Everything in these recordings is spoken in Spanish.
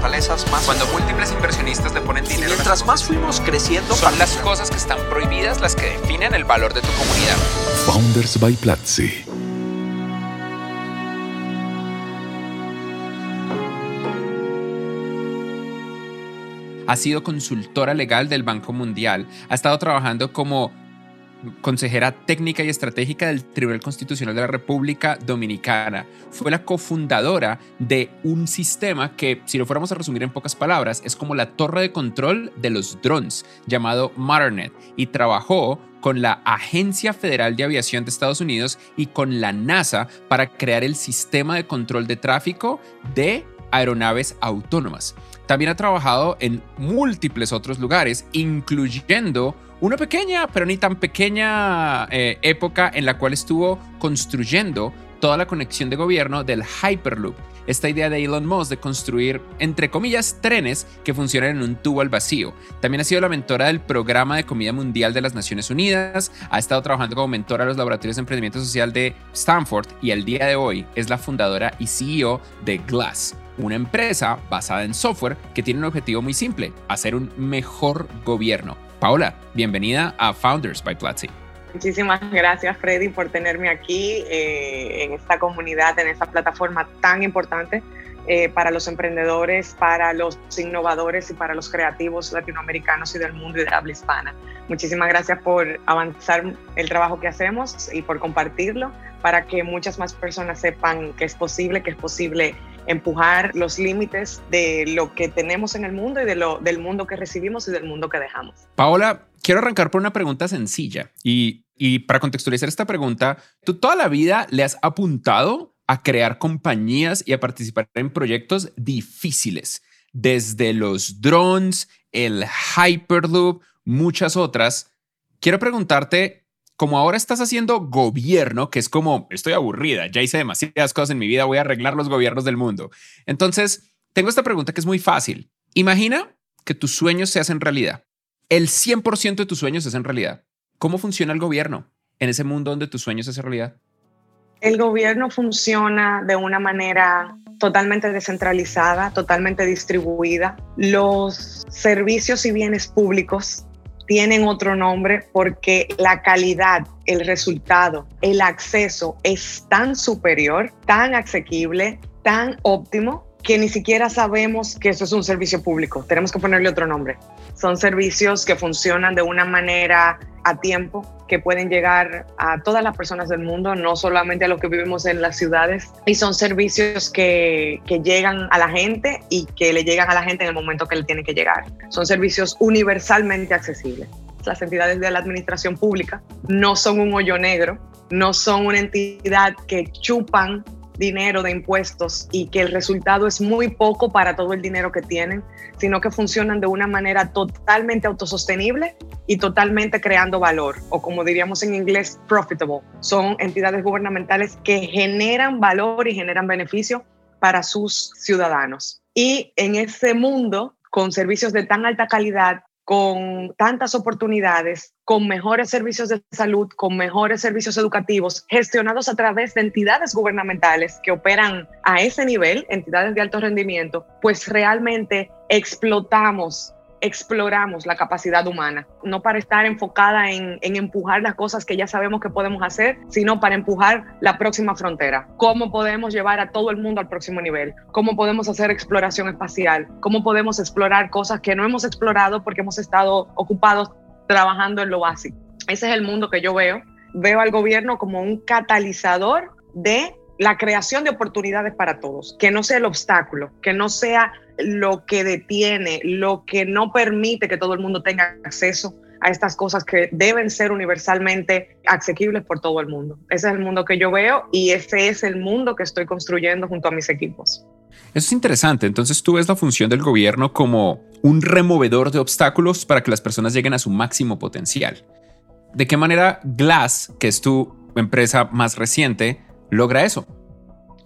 fortalezas más. Cuando múltiples inversionistas le ponen dinero. mientras más fuimos creciendo, son las cosas que están prohibidas las que definen el valor de tu comunidad. Founders by Platzi. Ha sido consultora legal del Banco Mundial. Ha estado trabajando como consejera técnica y estratégica del Tribunal Constitucional de la República Dominicana. Fue la cofundadora de un sistema que, si lo fuéramos a resumir en pocas palabras, es como la torre de control de los drones, llamado Matternet, y trabajó con la Agencia Federal de Aviación de Estados Unidos y con la NASA para crear el sistema de control de tráfico de aeronaves autónomas. También ha trabajado en múltiples otros lugares, incluyendo una pequeña, pero ni tan pequeña eh, época en la cual estuvo construyendo toda la conexión de gobierno del Hyperloop, esta idea de Elon Musk de construir, entre comillas, trenes que funcionan en un tubo al vacío. También ha sido la mentora del Programa de Comida Mundial de las Naciones Unidas, ha estado trabajando como mentora a los laboratorios de emprendimiento social de Stanford y al día de hoy es la fundadora y CEO de Glass, una empresa basada en software que tiene un objetivo muy simple, hacer un mejor gobierno. Paola, bienvenida a Founders by Platzi. Muchísimas gracias, Freddy, por tenerme aquí eh, en esta comunidad, en esta plataforma tan importante eh, para los emprendedores, para los innovadores y para los creativos latinoamericanos y del mundo y de habla hispana. Muchísimas gracias por avanzar el trabajo que hacemos y por compartirlo para que muchas más personas sepan que es posible, que es posible empujar los límites de lo que tenemos en el mundo y de lo, del mundo que recibimos y del mundo que dejamos. Paola, quiero arrancar por una pregunta sencilla y, y para contextualizar esta pregunta, tú toda la vida le has apuntado a crear compañías y a participar en proyectos difíciles, desde los drones, el Hyperloop, muchas otras. Quiero preguntarte, como ahora estás haciendo gobierno, que es como, estoy aburrida, ya hice demasiadas cosas en mi vida, voy a arreglar los gobiernos del mundo. Entonces, tengo esta pregunta que es muy fácil. Imagina que tus sueños se hacen realidad. El 100% de tus sueños se hacen realidad. ¿Cómo funciona el gobierno en ese mundo donde tus sueños se hacen realidad? El gobierno funciona de una manera totalmente descentralizada, totalmente distribuida. Los servicios y bienes públicos tienen otro nombre porque la calidad, el resultado, el acceso es tan superior, tan asequible, tan óptimo que ni siquiera sabemos que eso es un servicio público. Tenemos que ponerle otro nombre. Son servicios que funcionan de una manera a tiempo, que pueden llegar a todas las personas del mundo, no solamente a los que vivimos en las ciudades. Y son servicios que, que llegan a la gente y que le llegan a la gente en el momento que le tiene que llegar. Son servicios universalmente accesibles. Las entidades de la administración pública no son un hoyo negro, no son una entidad que chupan dinero de impuestos y que el resultado es muy poco para todo el dinero que tienen, sino que funcionan de una manera totalmente autosostenible y totalmente creando valor, o como diríamos en inglés, profitable. Son entidades gubernamentales que generan valor y generan beneficio para sus ciudadanos. Y en ese mundo, con servicios de tan alta calidad, con tantas oportunidades, con mejores servicios de salud, con mejores servicios educativos, gestionados a través de entidades gubernamentales que operan a ese nivel, entidades de alto rendimiento, pues realmente explotamos exploramos la capacidad humana, no para estar enfocada en, empujar las cosas que ya sabemos que podemos hacer, sino para empujar la próxima frontera. ¿Cómo podemos llevar a todo el mundo al próximo nivel? ¿Cómo podemos hacer exploración espacial? ¿Cómo podemos explorar cosas que no hemos explorado porque hemos estado ocupados trabajando en lo básico? Ese es el mundo que yo veo. Veo al gobierno como un catalizador de la creación de oportunidades para todos, que no sea el obstáculo, que no sea lo que detiene, lo que no permite que todo el mundo tenga acceso a estas cosas que deben ser universalmente asequibles por todo el mundo. Ese es el mundo que yo veo y ese es el mundo que estoy construyendo junto a mis equipos. Eso es interesante. Entonces tú ves la función del gobierno como un removedor de obstáculos para que las personas lleguen a su máximo potencial. ¿De qué manera Glass, que es tu empresa más reciente, logra eso?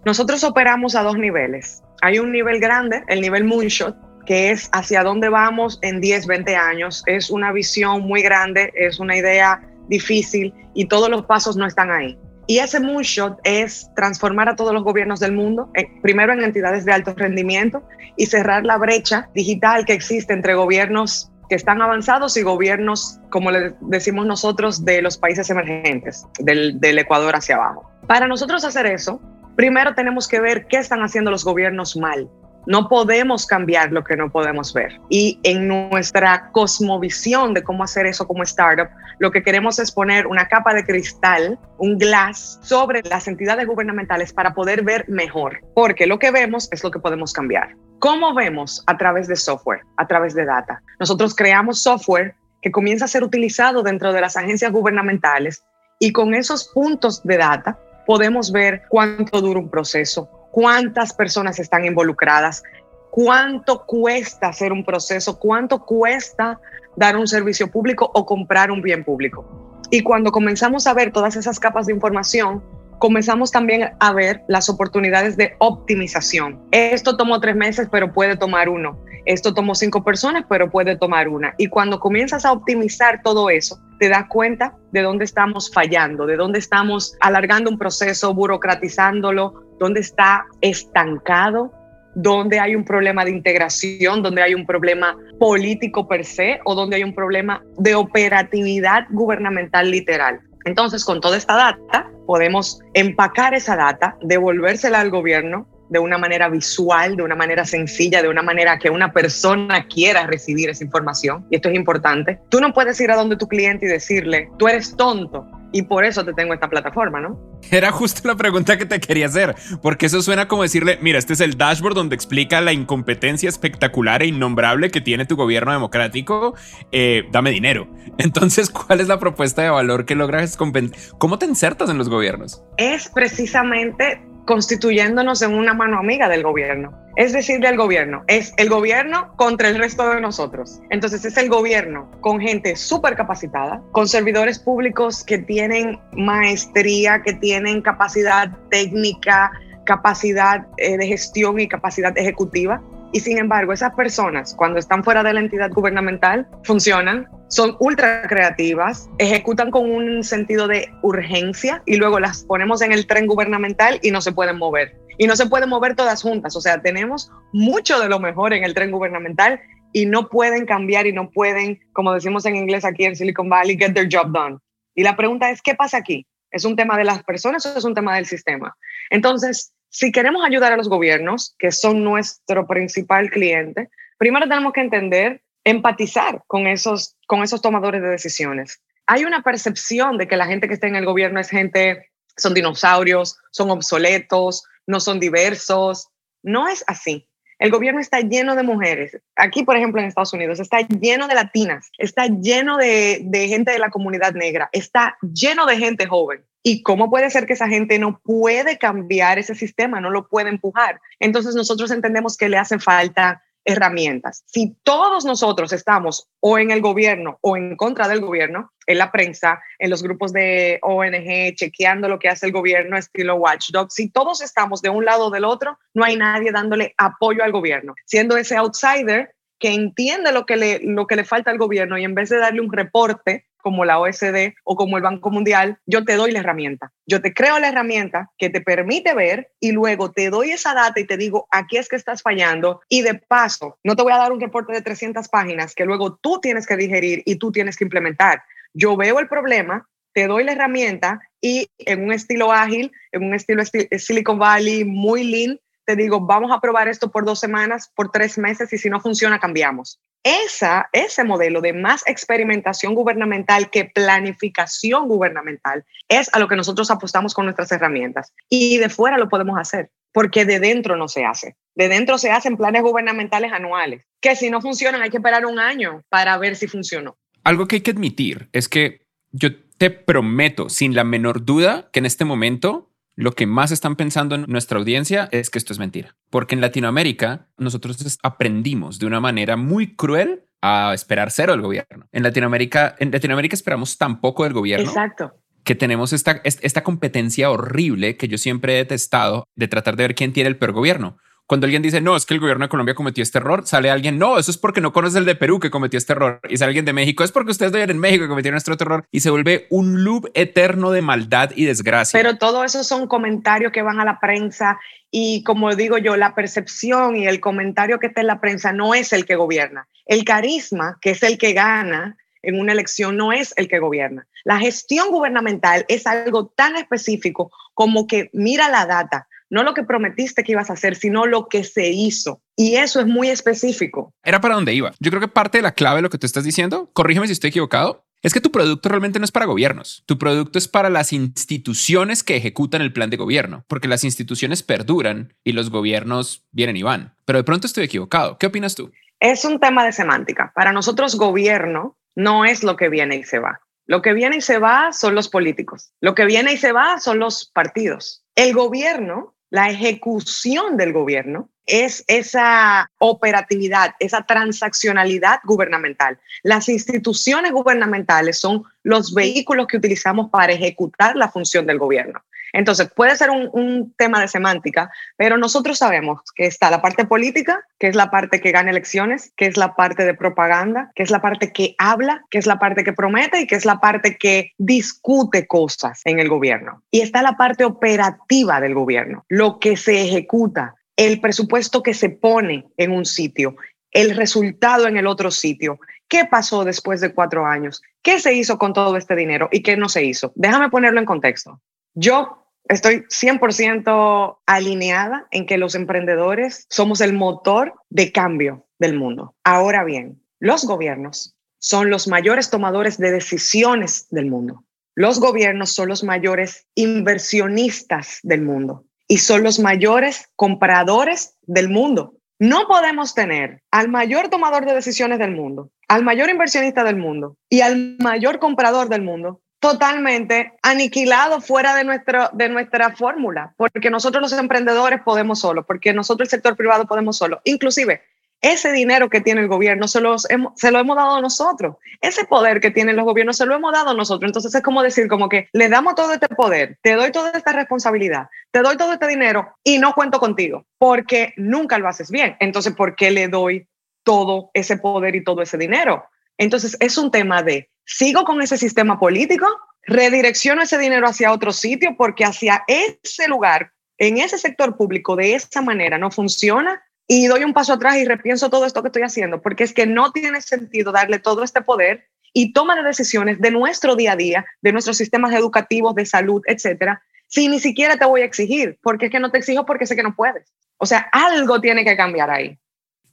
Nosotros operamos a dos niveles. Hay un nivel grande, el nivel Moonshot, que es hacia dónde vamos en 10, 20 años. Es una visión muy grande, es una idea difícil y todos los pasos no están ahí. Y ese moonshot es transformar a todos los gobiernos del mundo, eh, primero en entidades de alto rendimiento y cerrar la brecha digital que existe entre gobiernos que están avanzados y gobiernos, como le decimos nosotros, de los países emergentes, del, del Ecuador hacia abajo. Para nosotros hacer eso, primero tenemos que ver qué están haciendo los gobiernos mal no podemos cambiar lo que no podemos ver. Y en nuestra cosmovisión de cómo hacer eso como startup, lo que queremos es poner una capa de cristal, un glass, sobre las entidades gubernamentales para poder ver mejor. Porque lo que vemos es lo que podemos cambiar. ¿Cómo vemos? A través de software, a través de data. Nosotros creamos software que comienza a ser utilizado dentro de las agencias gubernamentales y con esos puntos de data podemos ver cuánto dura un proceso, cuántas personas están involucradas, cuánto cuesta hacer un proceso, cuánto cuesta dar un servicio público o comprar un bien público. Y cuando comenzamos a ver todas esas capas de información, comenzamos también a ver las oportunidades de optimización. Esto tomó tres meses, pero puede tomar uno. Esto tomó cinco personas, pero puede tomar una. Y cuando comienzas a optimizar todo eso, te das cuenta de dónde estamos fallando, de dónde estamos alargando un proceso, burocratizándolo, dónde está estancado, dónde hay un problema de integración, dónde hay un problema político per se o donde hay un problema de operatividad gubernamental literal. Entonces, con toda esta data, podemos empacar esa data, devolvérsela al gobierno de una manera visual, de una manera sencilla, de una manera que una persona quiera recibir esa información. Y esto es importante. Tú no puedes ir a donde tu cliente y decirle, tú eres tonto, y por eso te tengo esta plataforma, ¿no? Era justo la pregunta que te quería hacer, porque eso suena como decirle, mira, este es el dashboard donde explica la incompetencia espectacular e innombrable que tiene tu gobierno democrático, eh, dame dinero. Entonces, ¿cuál es la propuesta de valor que logras? ¿Cómo te insertas en los gobiernos? Es precisamente constituyéndonos en una mano amiga del gobierno. Es decir, del gobierno. Es el gobierno contra el resto de nosotros. Entonces es el gobierno con gente súper capacitada, con servidores públicos que tienen maestría, que tienen capacidad técnica, capacidad eh, de gestión y capacidad ejecutiva. Y sin embargo, esas personas, cuando están fuera de la entidad gubernamental, funcionan, son ultra creativas, ejecutan con un sentido de urgencia y luego las ponemos en el tren gubernamental y no se pueden mover. Y no se pueden mover todas juntas. O sea, tenemos mucho de lo mejor en el tren gubernamental y no pueden cambiar y no pueden, como decimos en inglés aquí en Silicon Valley, get their job done. Y la pregunta es, ¿qué pasa aquí? ¿Es un tema de las personas o es un tema del sistema? Entonces, si queremos ayudar a los gobiernos, que son nuestro principal cliente, primero tenemos que entender, empatizar con esos, con esos tomadores de decisiones. Hay una percepción de que la gente que está en el gobierno es gente, son dinosaurios, son obsoletos, no son diversos. No es así. El gobierno está lleno de mujeres. Aquí, por ejemplo, en Estados Unidos, está lleno de latinas, está lleno de, de gente de la comunidad negra, está lleno de gente joven. ¿Y cómo puede ser que esa gente no puede cambiar ese sistema, no lo puede empujar? Entonces nosotros entendemos que le hacen falta herramientas. Si todos nosotros estamos o en el gobierno o en contra del gobierno, en la prensa, en los grupos de ONG, chequeando lo que hace el gobierno estilo Watchdog, si todos estamos de un lado o del otro, no hay nadie dándole apoyo al gobierno, siendo ese outsider que entiende lo que le, lo que le falta al gobierno y en vez de darle un reporte, como la OSD o como el Banco Mundial, yo te doy la herramienta. Yo te creo la herramienta que te permite ver y luego te doy esa data y te digo, aquí es que estás fallando. Y de paso, no te voy a dar un reporte de 300 páginas que luego tú tienes que digerir y tú tienes que implementar. Yo veo el problema, te doy la herramienta y en un estilo ágil, en un estilo Silicon Valley muy lean, te digo, vamos a probar esto por dos semanas, por tres meses y si no funciona, cambiamos. Esa, ese modelo de más experimentación gubernamental que planificación gubernamental es a lo que nosotros apostamos con nuestras herramientas. Y de fuera lo podemos hacer, porque de dentro no se hace. De dentro se hacen planes gubernamentales anuales, que si no funcionan hay que esperar un año para ver si funcionó. Algo que hay que admitir es que yo te prometo sin la menor duda que en este momento lo que más están pensando en nuestra audiencia es que esto es mentira. Porque en Latinoamérica nosotros aprendimos de una manera muy cruel a esperar cero del gobierno. En Latinoamérica, en Latinoamérica esperamos tan poco del gobierno. Exacto. Que tenemos esta, esta competencia horrible que yo siempre he detestado de tratar de ver quién tiene el peor gobierno Cuando alguien dice, no, es que el gobierno de Colombia cometió este error, sale alguien, no, eso es porque no conoce el de Perú que cometió este error. Y sale alguien de México, es porque ustedes viven en México que cometieron este error. Y se vuelve un loop eterno de maldad y desgracia. Pero todo eso son comentarios que van a la prensa y como digo yo, la percepción y el comentario que está en la prensa no es el que gobierna. El carisma, que es el que gana, en una elección no es el que gobierna. La gestión gubernamental es algo tan específico como que mira la data, no lo que prometiste que ibas a hacer, sino lo que se hizo. Y eso es muy específico. Era para donde iba. Yo creo que parte de la clave de lo que tú estás diciendo, corrígeme si estoy equivocado, es que tu producto realmente no es para gobiernos. Tu producto es para las instituciones que ejecutan el plan de gobierno, porque las instituciones perduran y los gobiernos vienen y van. Pero de pronto estoy equivocado. ¿Qué opinas tú? Es un tema de semántica. Para nosotros, gobierno no es lo que viene y se va. Lo que viene y se va son los políticos. Lo que viene y se va son los partidos. El gobierno, la ejecución del gobierno, es esa operatividad, esa transaccionalidad gubernamental. Las instituciones gubernamentales son los vehículos que utilizamos para ejecutar la función del gobierno. Entonces, puede ser un, tema de semántica, pero nosotros sabemos que está la parte política, que es la parte que gana elecciones, que es la parte de propaganda, que es la parte que habla, que es la parte que promete y que es la parte que discute cosas en el gobierno. Y está la parte operativa del gobierno, lo que se ejecuta, el presupuesto que se pone en un sitio, el resultado en el otro sitio. ¿Qué pasó después de cuatro años? ¿Qué se hizo con todo este dinero y qué no se hizo? Déjame ponerlo en contexto. Yo Estoy 100% alineada en que los emprendedores somos el motor de cambio del mundo. Ahora bien, los gobiernos son los mayores tomadores de decisiones del mundo. Los gobiernos son los mayores inversionistas del mundo y son los mayores compradores del mundo. No podemos tener al mayor tomador de decisiones del mundo, al mayor inversionista del mundo y al mayor comprador del mundo totalmente aniquilado fuera de, nuestro, de nuestra fórmula, porque nosotros los emprendedores podemos solo, porque nosotros el sector privado podemos solo. Inclusive, ese dinero que tiene el gobierno se, los se lo hemos dado nosotros. Ese poder que tienen los gobiernos se lo hemos dado nosotros. Entonces es como decir, como que le damos todo este poder, te doy toda esta responsabilidad, te doy todo este dinero y no cuento contigo, porque nunca lo haces bien. Entonces, ¿por qué le doy todo ese poder y todo ese dinero? Entonces es un tema de sigo con ese sistema político, redirecciono ese dinero hacia otro sitio porque hacia ese lugar, en ese sector público, de esa manera no funciona y doy un paso atrás y repienso todo esto que estoy haciendo, porque es que no tiene sentido darle todo este poder y toma de decisiones de nuestro día a día, de nuestros sistemas educativos, de salud, etcétera, si ni siquiera te voy a exigir, porque es que no te exijo porque sé que no puedes. O sea, algo tiene que cambiar ahí.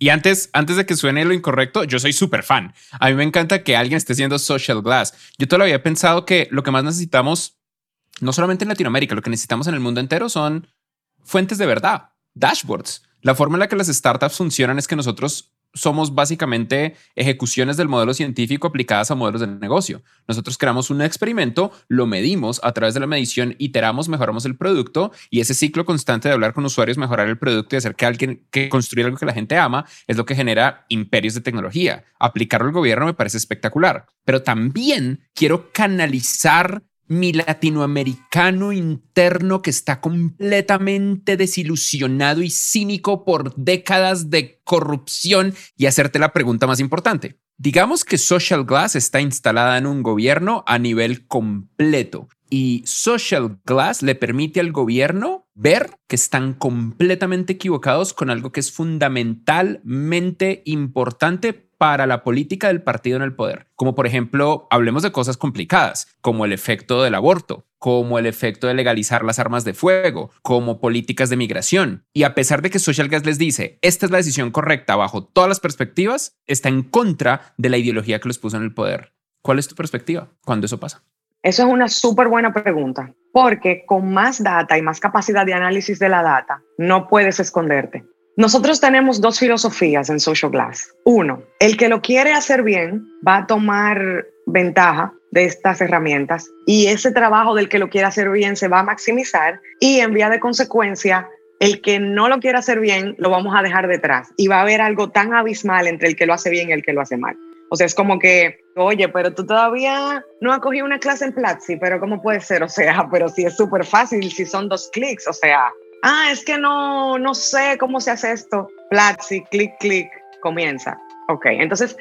Y antes, antes de que suene lo incorrecto, yo soy súper fan. A mí me encanta que alguien esté haciendo social glass. Yo todavía he pensado que lo que más necesitamos, no solamente en Latinoamérica, lo que necesitamos en el mundo entero son fuentes de verdad, dashboards. La forma en la que las startups funcionan es que nosotros somos básicamente ejecuciones del modelo científico aplicadas a modelos de negocio. Nosotros creamos un experimento, lo medimos, a través de la medición iteramos, mejoramos el producto y ese ciclo constante de hablar con usuarios, mejorar el producto y hacer que alguien que construya algo que la gente ama es lo que genera imperios de tecnología. Aplicarlo al gobierno me parece espectacular, pero también quiero canalizar mi latinoamericano interno que está completamente desilusionado y cínico por décadas de corrupción y hacerte la pregunta más importante. Digamos que Social Glass está instalada en un gobierno a nivel completo y Social Glass le permite al gobierno ver que están completamente equivocados con algo que es fundamentalmente importante para la política del partido en el poder. Como por ejemplo, hablemos de cosas complicadas, como el efecto del aborto, como el efecto de legalizar las armas de fuego, como políticas de migración. Y a pesar de que Social Gas les dice, esta es la decisión correcta bajo todas las perspectivas, está en contra de la ideología que los puso en el poder. ¿Cuál es tu perspectiva cuando eso pasa? Eso es una súper buena pregunta, porque con más data y más capacidad de análisis de la data, no puedes esconderte. Nosotros tenemos dos filosofías en Social Glass. Uno, el que lo quiere hacer bien va a tomar ventaja de estas herramientas y ese trabajo del que lo quiere hacer bien se va a maximizar y en vía de consecuencia el que no lo quiere hacer bien lo vamos a dejar detrás y va a haber algo tan abismal entre el que lo hace bien y el que lo hace mal. O sea, es como que, oye, pero tú todavía no has cogido una clase en Platzi, pero ¿cómo puede ser? O sea, pero si es súper fácil, si son dos clics, o sea, Ah, es que no, no sé cómo se hace esto. Platzi, clic, clic, comienza. Ok, entonces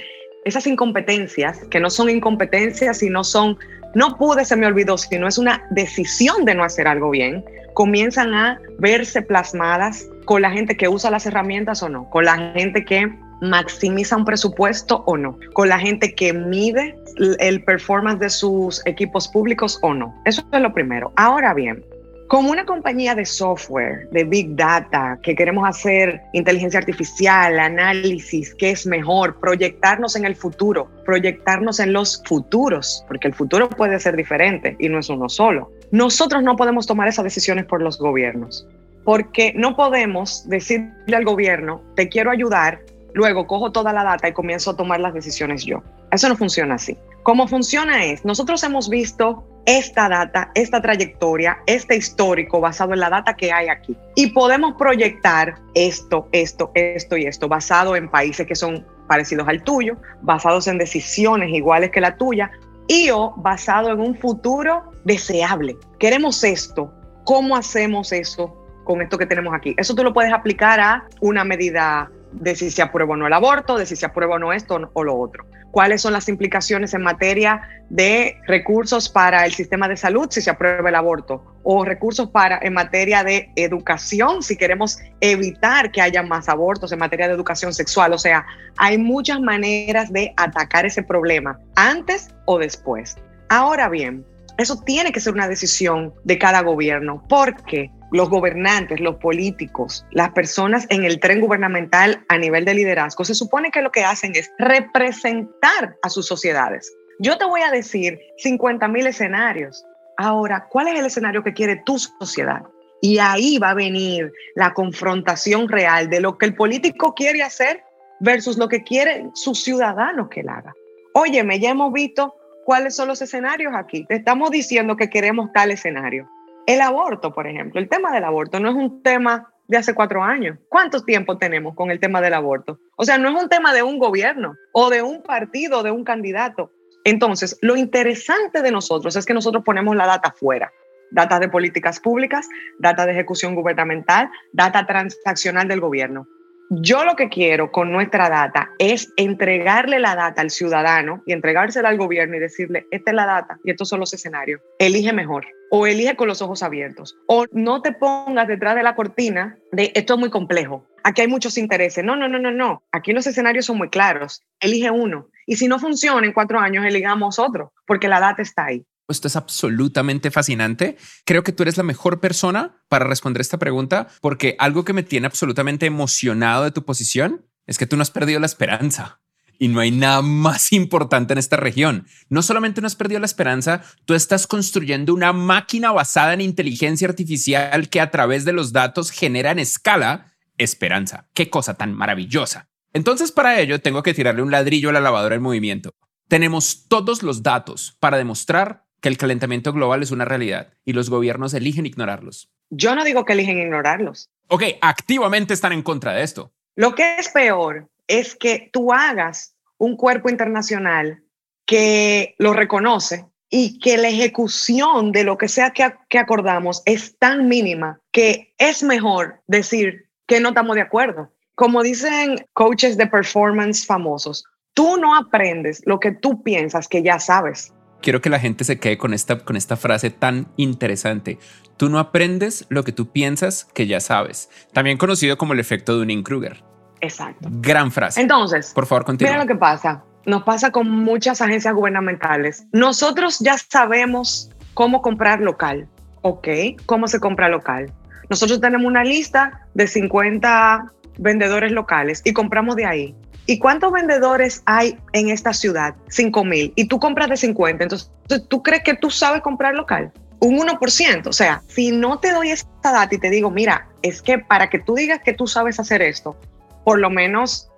esas incompetencias, que no son incompetencias, sino son, no pude, se me olvidó, sino es una decisión de no hacer algo bien, comienzan a verse plasmadas con la gente que usa las herramientas o no, con la gente que maximiza un presupuesto o no, con la gente que mide el performance de sus equipos públicos o no. Eso es lo primero. Ahora bien, como una compañía de software, de big data, que queremos hacer inteligencia artificial, análisis, qué es mejor, proyectarnos en el futuro, proyectarnos en los futuros, porque el futuro puede ser diferente y no es uno solo. Nosotros no podemos tomar esas decisiones por los gobiernos, porque no podemos decirle al gobierno, te quiero ayudar, luego cojo toda la data y comienzo a tomar las decisiones yo. Eso no funciona así. ¿Cómo funciona es, nosotros hemos visto esta data, esta trayectoria, este histórico basado en la data que hay aquí. Y podemos proyectar esto, esto, esto y esto, basado en países que son parecidos al tuyo, basados en decisiones iguales que la tuya, y o basado en un futuro deseable. Queremos esto. ¿Cómo hacemos eso con esto que tenemos aquí? Eso tú lo puedes aplicar a una medida de si se aprueba o no el aborto, de si se aprueba o no esto o lo otro. ¿Cuáles son las implicaciones en materia de recursos para el sistema de salud si se aprueba el aborto? O recursos para en materia de educación si queremos evitar que haya más abortos en materia de educación sexual. O sea, hay muchas maneras de atacar ese problema antes o después. Ahora bien, eso tiene que ser una decisión de cada gobierno porque los gobernantes, los políticos, las personas en el tren gubernamental a nivel de liderazgo, se supone que lo que hacen es representar a sus sociedades. Yo te voy a decir 50 mil escenarios. Ahora, ¿cuál es el escenario que quiere tu sociedad? Y ahí va a venir la confrontación real de lo que el político quiere hacer versus lo que quieren sus ciudadanos que él haga. Óyeme, ya hemos visto cuáles son los escenarios aquí. Te estamos diciendo que queremos tal escenario. El aborto, por ejemplo, el tema del aborto no es un tema de hace cuatro años. ¿Cuánto tiempo tenemos con el tema del aborto? O sea, no es un tema de un gobierno o de un partido, de un candidato. Entonces, lo interesante de nosotros es que nosotros ponemos la data fuera. Data de políticas públicas, data de ejecución gubernamental, data transaccional del gobierno. Yo lo que quiero con nuestra data es entregarle la data al ciudadano y entregársela al gobierno y decirle, esta es la data y estos son los escenarios. Elige mejor o elige con los ojos abiertos. O no te pongas detrás de la cortina de esto es muy complejo. Aquí hay muchos intereses. No, no, no, no, no. Aquí los escenarios son muy claros. Elige uno. Y si no funciona en cuatro años, eligamos otro, porque la data está ahí. Esto es absolutamente fascinante. Creo que tú eres la mejor persona para responder esta pregunta porque algo que me tiene absolutamente emocionado de tu posición es que tú no has perdido la esperanza. Y no hay nada más importante en esta región. No solamente no has perdido la esperanza, tú estás construyendo una máquina basada en inteligencia artificial que a través de los datos genera en escala esperanza. Qué cosa tan maravillosa. Entonces para ello tengo que tirarle un ladrillo a la lavadora en movimiento. Tenemos todos los datos para demostrar que el calentamiento global es una realidad y los gobiernos eligen ignorarlos. Yo no digo que eligen ignorarlos. Ok, activamente están en contra de esto. Lo que es peor es que tú hagas un cuerpo internacional que lo reconoce y que la ejecución de lo que sea que, que acordamos es tan mínima que es mejor decir que no estamos de acuerdo. Como dicen coaches de performance famosos, tú no aprendes lo que tú piensas que ya sabes quiero que la gente se quede con esta, con esta frase tan interesante. Tú no aprendes lo que tú piensas que ya sabes. También conocido como el efecto de Dunning-Kruger. Exacto. Gran frase. Entonces, por favor, continúa. Mira lo que pasa. Nos pasa con muchas agencias gubernamentales. Nosotros ya sabemos cómo comprar local. ¿Ok? ¿Cómo se compra local? Nosotros tenemos una lista de 50 vendedores locales y compramos de ahí. ¿Y cuántos vendedores hay en esta ciudad? 5 mil. Y tú compras de 50. Entonces, ¿tú crees que tú sabes comprar local? Un 1%. O sea, si no te doy esta data y te digo, mira, es que para que tú digas que tú sabes hacer esto, por lo menos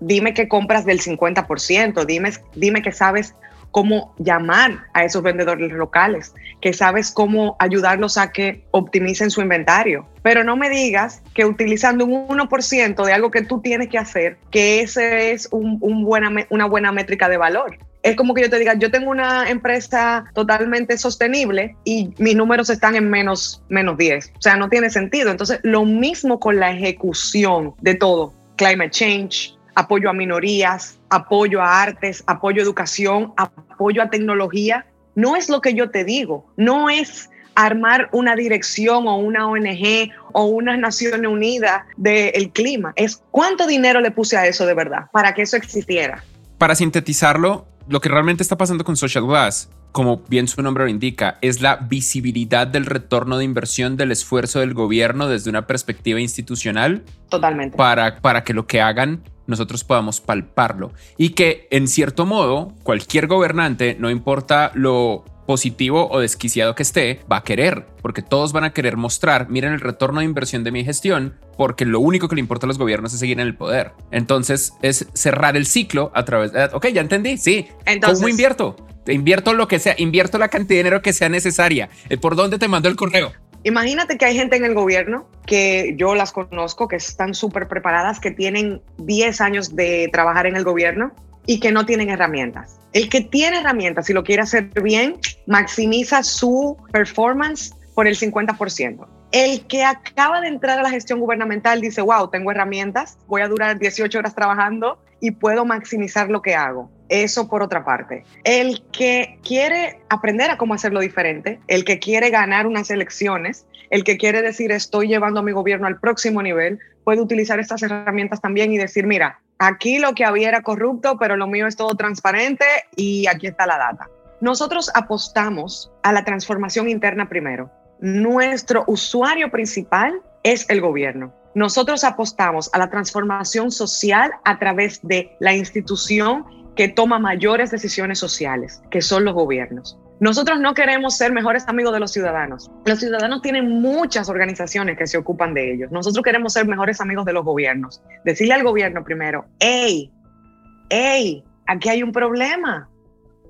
dime que compras del 50%, dime, dime que sabes cómo llamar a esos vendedores locales, que sabes cómo ayudarlos a que optimicen su inventario. Pero no me digas que utilizando un 1% de algo que tú tienes que hacer, que ese es un, buena, una buena métrica de valor. Es como que yo te diga, yo tengo una empresa totalmente sostenible y mis números están en menos, menos 10. O sea, no tiene sentido. Entonces, lo mismo con la ejecución de todo. Climate change, apoyo a minorías, apoyo a artes, apoyo a educación, apoyo a tecnología. No es lo que yo te digo, no es armar una dirección o una ONG o unas Naciones Unidas del clima, es cuánto dinero le puse a eso de verdad para que eso existiera. Para sintetizarlo, lo que realmente está pasando con Social Glass como bien su nombre lo indica, es la visibilidad del retorno de inversión del esfuerzo del gobierno desde una perspectiva institucional. Totalmente. Para, para que lo que hagan nosotros podamos palparlo y que en cierto modo cualquier gobernante, no importa lo positivo o desquiciado que esté, va a querer, porque todos van a querer mostrar, miren el retorno de inversión de mi gestión, porque lo único que le importa a los gobiernos es seguir en el poder. Entonces es cerrar el ciclo a través de, ok, ya entendí, sí, Entonces, ¿cómo invierto? invierto lo que sea, invierto la cantidad de dinero que sea necesaria. Eh, ¿Por dónde te mando el correo? Imagínate que hay gente en el gobierno que yo las conozco, que están súper preparadas, que tienen 10 años de trabajar en el gobierno y que no tienen herramientas. El que tiene herramientas y lo quiere hacer bien, maximiza su performance por el 50%. El que acaba de entrar a la gestión gubernamental dice, wow, tengo herramientas, voy a durar 18 horas trabajando y puedo maximizar lo que hago. Eso por otra parte. El que quiere aprender a cómo hacerlo diferente, el que quiere ganar unas elecciones, el que quiere decir estoy llevando a mi gobierno al próximo nivel, puede utilizar estas herramientas también y decir, mira, aquí lo que había era corrupto, pero lo mío es todo transparente y aquí está la data. Nosotros apostamos a la transformación interna primero. Nuestro usuario principal es el gobierno. Nosotros apostamos a la transformación social a través de la institución que toma mayores decisiones sociales, que son los gobiernos. Nosotros no queremos ser mejores amigos de los ciudadanos. Los ciudadanos tienen muchas organizaciones que se ocupan de ellos. Nosotros queremos ser mejores amigos de los gobiernos. Decirle al gobierno primero, hey, hey, aquí hay un problema.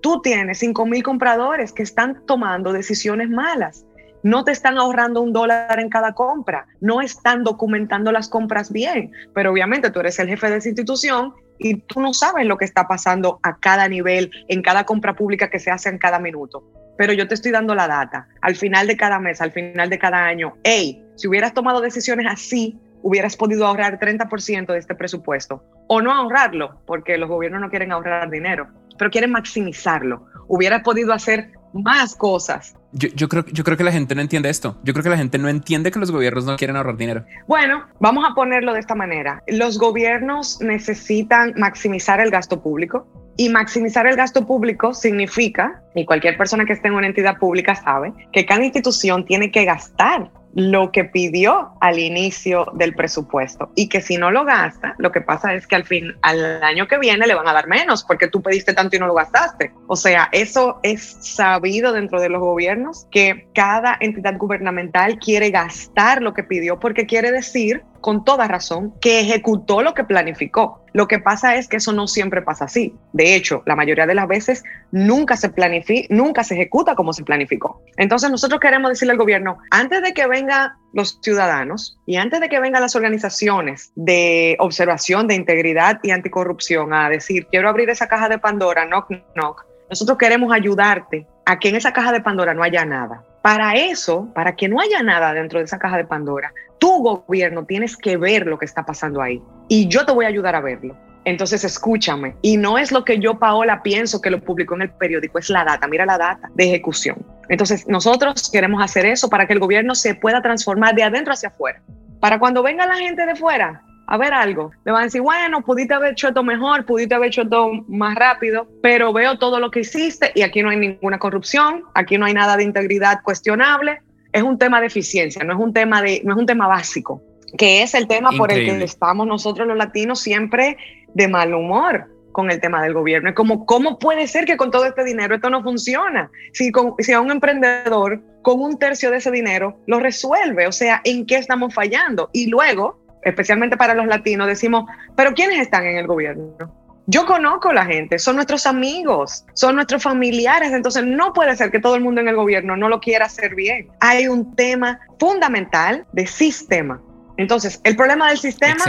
Tú tienes 5 mil compradores que están tomando decisiones malas. No te están ahorrando un dólar en cada compra. No están documentando las compras bien. Pero obviamente tú eres el jefe de esa institución y tú no sabes lo que está pasando a cada nivel, en cada compra pública que se hace en cada minuto. Pero yo te estoy dando la data. Al final de cada mes, al final de cada año, hey, si hubieras tomado decisiones así, hubieras podido ahorrar 30% de este presupuesto. O no ahorrarlo, porque los gobiernos no quieren ahorrar dinero, pero quieren maximizarlo. Hubieras podido hacer más cosas. Yo, creo, yo creo que la gente no entiende esto. Yo creo que la gente no entiende que los gobiernos no quieren ahorrar dinero. Bueno, vamos a ponerlo de esta manera. Los gobiernos necesitan maximizar el gasto público y maximizar el gasto público significa, y cualquier persona que esté en una entidad pública sabe, que cada institución tiene que gastar lo que pidió al inicio del presupuesto y que si no lo gasta, lo que pasa es que al fin, al año que viene le van a dar menos porque tú pediste tanto y no lo gastaste. O sea, eso es sabido dentro de los gobiernos que cada entidad gubernamental quiere gastar lo que pidió porque quiere decir con toda razón que ejecutó lo que planificó. Lo que pasa es que eso no siempre pasa así. De hecho, la mayoría de las veces nunca se planifica, nunca se ejecuta como se planificó. Entonces nosotros queremos decirle al gobierno, antes de que vengan los ciudadanos y antes de que vengan las organizaciones de observación de integridad y anticorrupción a decir, quiero abrir esa caja de Pandora, knock, knock, nosotros queremos ayudarte a que en esa caja de Pandora no haya nada. Para eso, para que no haya nada dentro de esa caja de Pandora, tu gobierno tienes que ver lo que está pasando ahí y yo te voy a ayudar a verlo. Entonces escúchame. Y no es lo que yo, Paola, pienso que lo publicó en el periódico, es la data. Mira la data de ejecución. Entonces nosotros queremos hacer eso para que el gobierno se pueda transformar de adentro hacia afuera. Para cuando venga la gente de fuera a ver algo, le van a decir, bueno, pudiste haber hecho esto mejor, pudiste haber hecho esto más rápido, pero veo todo lo que hiciste y aquí no hay ninguna corrupción, aquí no hay nada de integridad cuestionable es un tema de eficiencia, no es un tema, de, no es un tema básico, que es el tema por el que estamos nosotros los latinos siempre de mal humor con el tema del gobierno. Es como, ¿cómo puede ser que con todo este dinero esto no funciona? Si, con, si a un emprendedor con un tercio de ese dinero lo resuelve, o sea, ¿en qué estamos fallando? Y luego, especialmente para los latinos, decimos, pero ¿quiénes están en el gobierno? Yo conozco a la gente, son nuestros amigos, son nuestros familiares, entonces no puede ser que todo el mundo en el gobierno no lo quiera hacer bien. Hay un tema fundamental de sistema. Entonces, el problema del sistema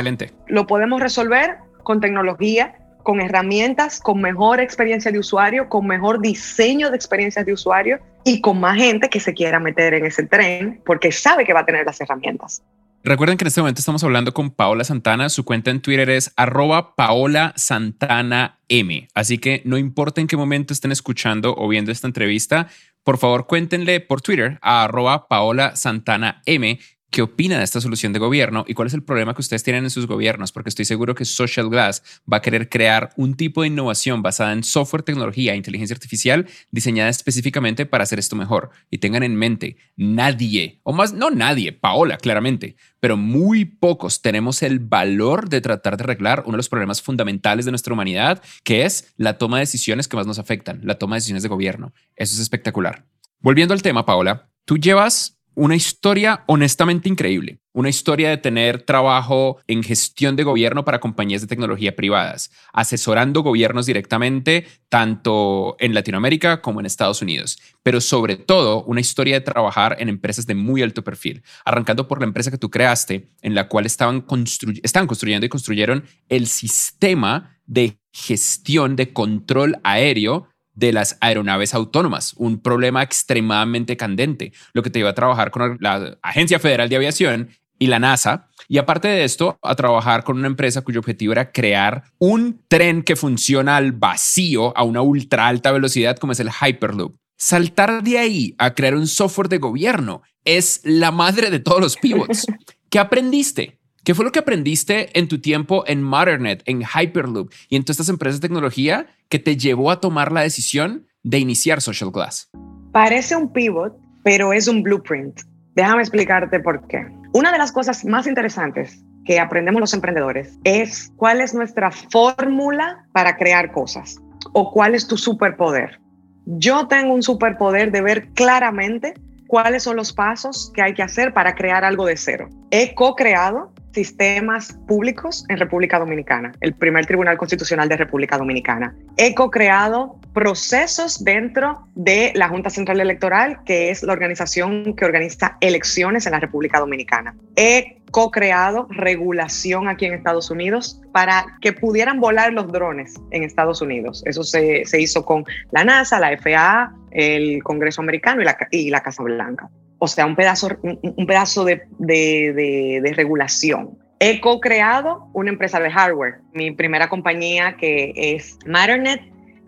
lo podemos resolver con tecnología, con herramientas, con mejor experiencia de usuario, con mejor diseño de experiencias de usuario y con más gente que se quiera meter en ese tren porque sabe que va a tener las herramientas. Recuerden que en este momento estamos hablando con Paola Santana. Su cuenta en Twitter es arroba Paola Santana M. Así que no importa en qué momento estén escuchando o viendo esta entrevista, por favor cuéntenle por Twitter a arroba Paola Santana M qué opina de esta solución de gobierno y cuál es el problema que ustedes tienen en sus gobiernos, porque estoy seguro que Social Glass va a querer crear un tipo de innovación basada en software, tecnología e inteligencia artificial diseñada específicamente para hacer esto mejor. Y tengan en mente, nadie, o más, no nadie, Paola, claramente, pero muy pocos tenemos el valor de tratar de arreglar uno de los problemas fundamentales de nuestra humanidad, que es la toma de decisiones que más nos afectan, la toma de decisiones de gobierno. Eso es espectacular. Volviendo al tema, Paola, tú llevas una historia honestamente increíble, una historia de tener trabajo en gestión de gobierno para compañías de tecnología privadas, asesorando gobiernos directamente, tanto en Latinoamérica como en Estados Unidos, pero sobre todo una historia de trabajar en empresas de muy alto perfil, arrancando por la empresa que tú creaste, en la cual estaban, construyendo y construyeron el sistema de gestión de control aéreo de las aeronaves autónomas, un problema extremadamente candente, lo que te iba a trabajar con la Agencia Federal de Aviación y la NASA. Y aparte de esto, a trabajar con una empresa cuyo objetivo era crear un tren que funciona al vacío a una ultra alta velocidad como es el Hyperloop. Saltar de ahí a crear un software de gobierno es la madre de todos los pivots. ¿Qué aprendiste? ¿Qué fue lo que aprendiste en tu tiempo en Modernet, en Hyperloop y en todas estas empresas de tecnología que te llevó a tomar la decisión de iniciar Social Glass? Parece un pivot, pero es un blueprint. Déjame explicarte por qué. Una de las cosas más interesantes que aprendemos los emprendedores es cuál es nuestra fórmula para crear cosas o cuál es tu superpoder. Yo tengo un superpoder de ver claramente cuáles son los pasos que hay que hacer para crear algo de cero. He co-creado sistemas públicos en República Dominicana, el primer Tribunal Constitucional de República Dominicana. He co-creado procesos dentro de la Junta Central Electoral, que es la organización que organiza elecciones en la República Dominicana. He co-creado regulación aquí en Estados Unidos para que pudieran volar los drones en Estados Unidos. Eso se, hizo con la NASA, la FAA, el Congreso americano y la, y la Casa Blanca o sea, un pedazo, un, pedazo de, de, regulación. He co-creado una empresa de hardware. Mi primera compañía, que es Matternet,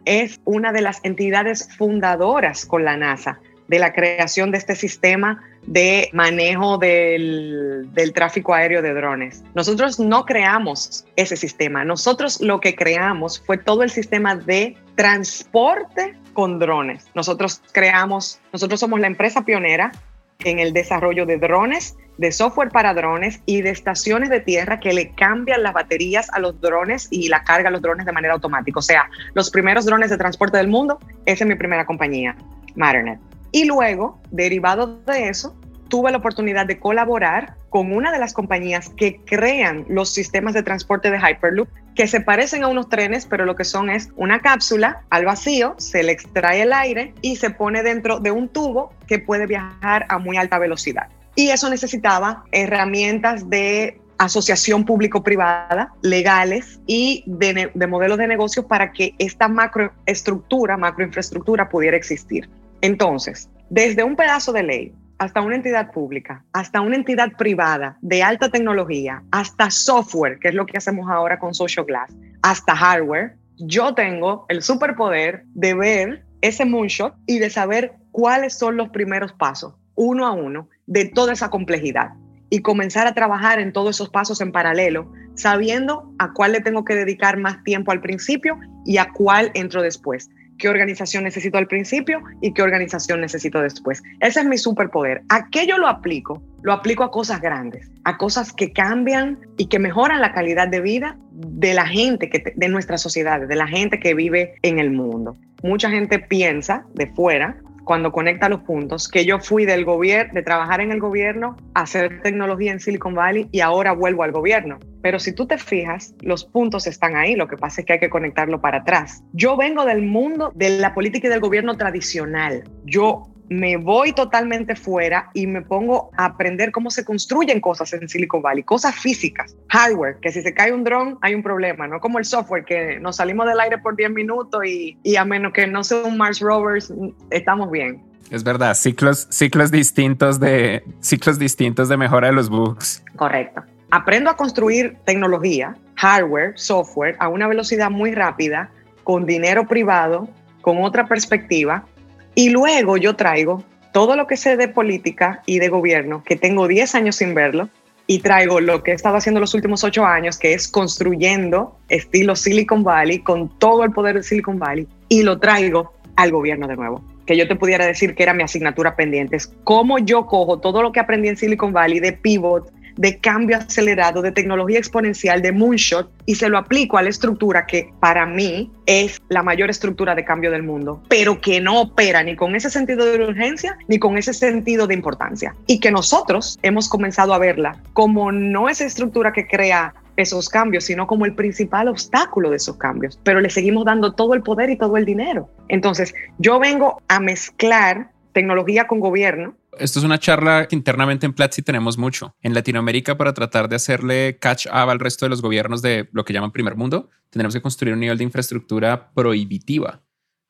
es una de las entidades fundadoras con la NASA de la creación de este sistema de manejo del, del, tráfico aéreo de drones. Nosotros no creamos ese sistema, nosotros lo que creamos fue todo el sistema de transporte con drones. Nosotros creamos, nosotros somos la empresa pionera en el desarrollo de drones, de software para drones y de estaciones de tierra que le cambian las baterías a los drones y la carga a los drones de manera automática. O sea, los primeros drones de transporte del mundo, esa es mi primera compañía, Matternet. Y luego, derivado de eso, tuve la oportunidad de colaborar con una de las compañías que crean los sistemas de transporte de Hyperloop, que se parecen a unos trenes, pero lo que son es una cápsula al vacío, se le extrae el aire y se pone dentro de un tubo que puede viajar a muy alta velocidad. Y eso necesitaba herramientas de asociación público-privada, legales y de, de modelos de negocio para que esta macroestructura, macroinfraestructura pudiera existir. Entonces, desde un pedazo de ley hasta una entidad pública, hasta una entidad privada de alta tecnología, hasta software, que es lo que hacemos ahora con Social Glass, hasta hardware, yo tengo el superpoder de ver ese moonshot y de saber cuáles son los primeros pasos, uno a uno, de toda esa complejidad y comenzar a trabajar en todos esos pasos en paralelo, sabiendo a cuál le tengo que dedicar más tiempo al principio y a cuál entro después qué organización necesito al principio y qué organización necesito después. Ese es mi superpoder. ¿A qué lo aplico? Lo aplico a cosas grandes, a cosas que cambian y que mejoran la calidad de vida de la gente, que, de nuestras sociedades, de la gente que vive en el mundo. Mucha gente piensa de fuera cuando conecta los puntos, que yo fui del gobierno, de trabajar en el gobierno, hacer tecnología en Silicon Valley y ahora vuelvo al gobierno. Pero si tú te fijas, los puntos están ahí, lo que pasa es que hay que conectarlo para atrás. Yo vengo del mundo de la política y del gobierno tradicional. Yo me voy totalmente fuera y me pongo a aprender cómo se construyen cosas en Silicon Valley, cosas físicas, hardware, que si se cae un dron hay un problema, no como el software, que nos salimos del aire por 10 minutos y, y a menos que no sea un Mars Rovers, estamos bien. Es verdad, ciclos, ciclos distintos de ciclos distintos de mejora de los bugs. Correcto. Aprendo a construir tecnología, hardware, software a una velocidad muy rápida, con dinero privado, con otra perspectiva, y luego yo traigo todo lo que sé de política y de gobierno, que tengo 10 años sin verlo, y traigo lo que he estado haciendo los últimos 8 años, que es construyendo estilo Silicon Valley, con todo el poder de Silicon Valley, y lo traigo al gobierno de nuevo que yo te pudiera decir que era mi asignatura pendiente. Es cómo yo cojo todo lo que aprendí en Silicon Valley de pivot, de cambio acelerado, de tecnología exponencial, de moonshot, y se lo aplico a la estructura que para mí es la mayor estructura de cambio del mundo, pero que no opera ni con ese sentido de urgencia ni con ese sentido de importancia. Y que nosotros hemos comenzado a verla como no esa estructura que crea esos cambios, sino como el principal obstáculo de esos cambios, pero le seguimos dando todo el poder y todo el dinero. Entonces, yo vengo a mezclar tecnología con gobierno. Esto es una charla que internamente en Platzi tenemos mucho. En Latinoamérica, para tratar de hacerle catch up al resto de los gobiernos de lo que llaman primer mundo, tenemos que construir un nivel de infraestructura prohibitiva,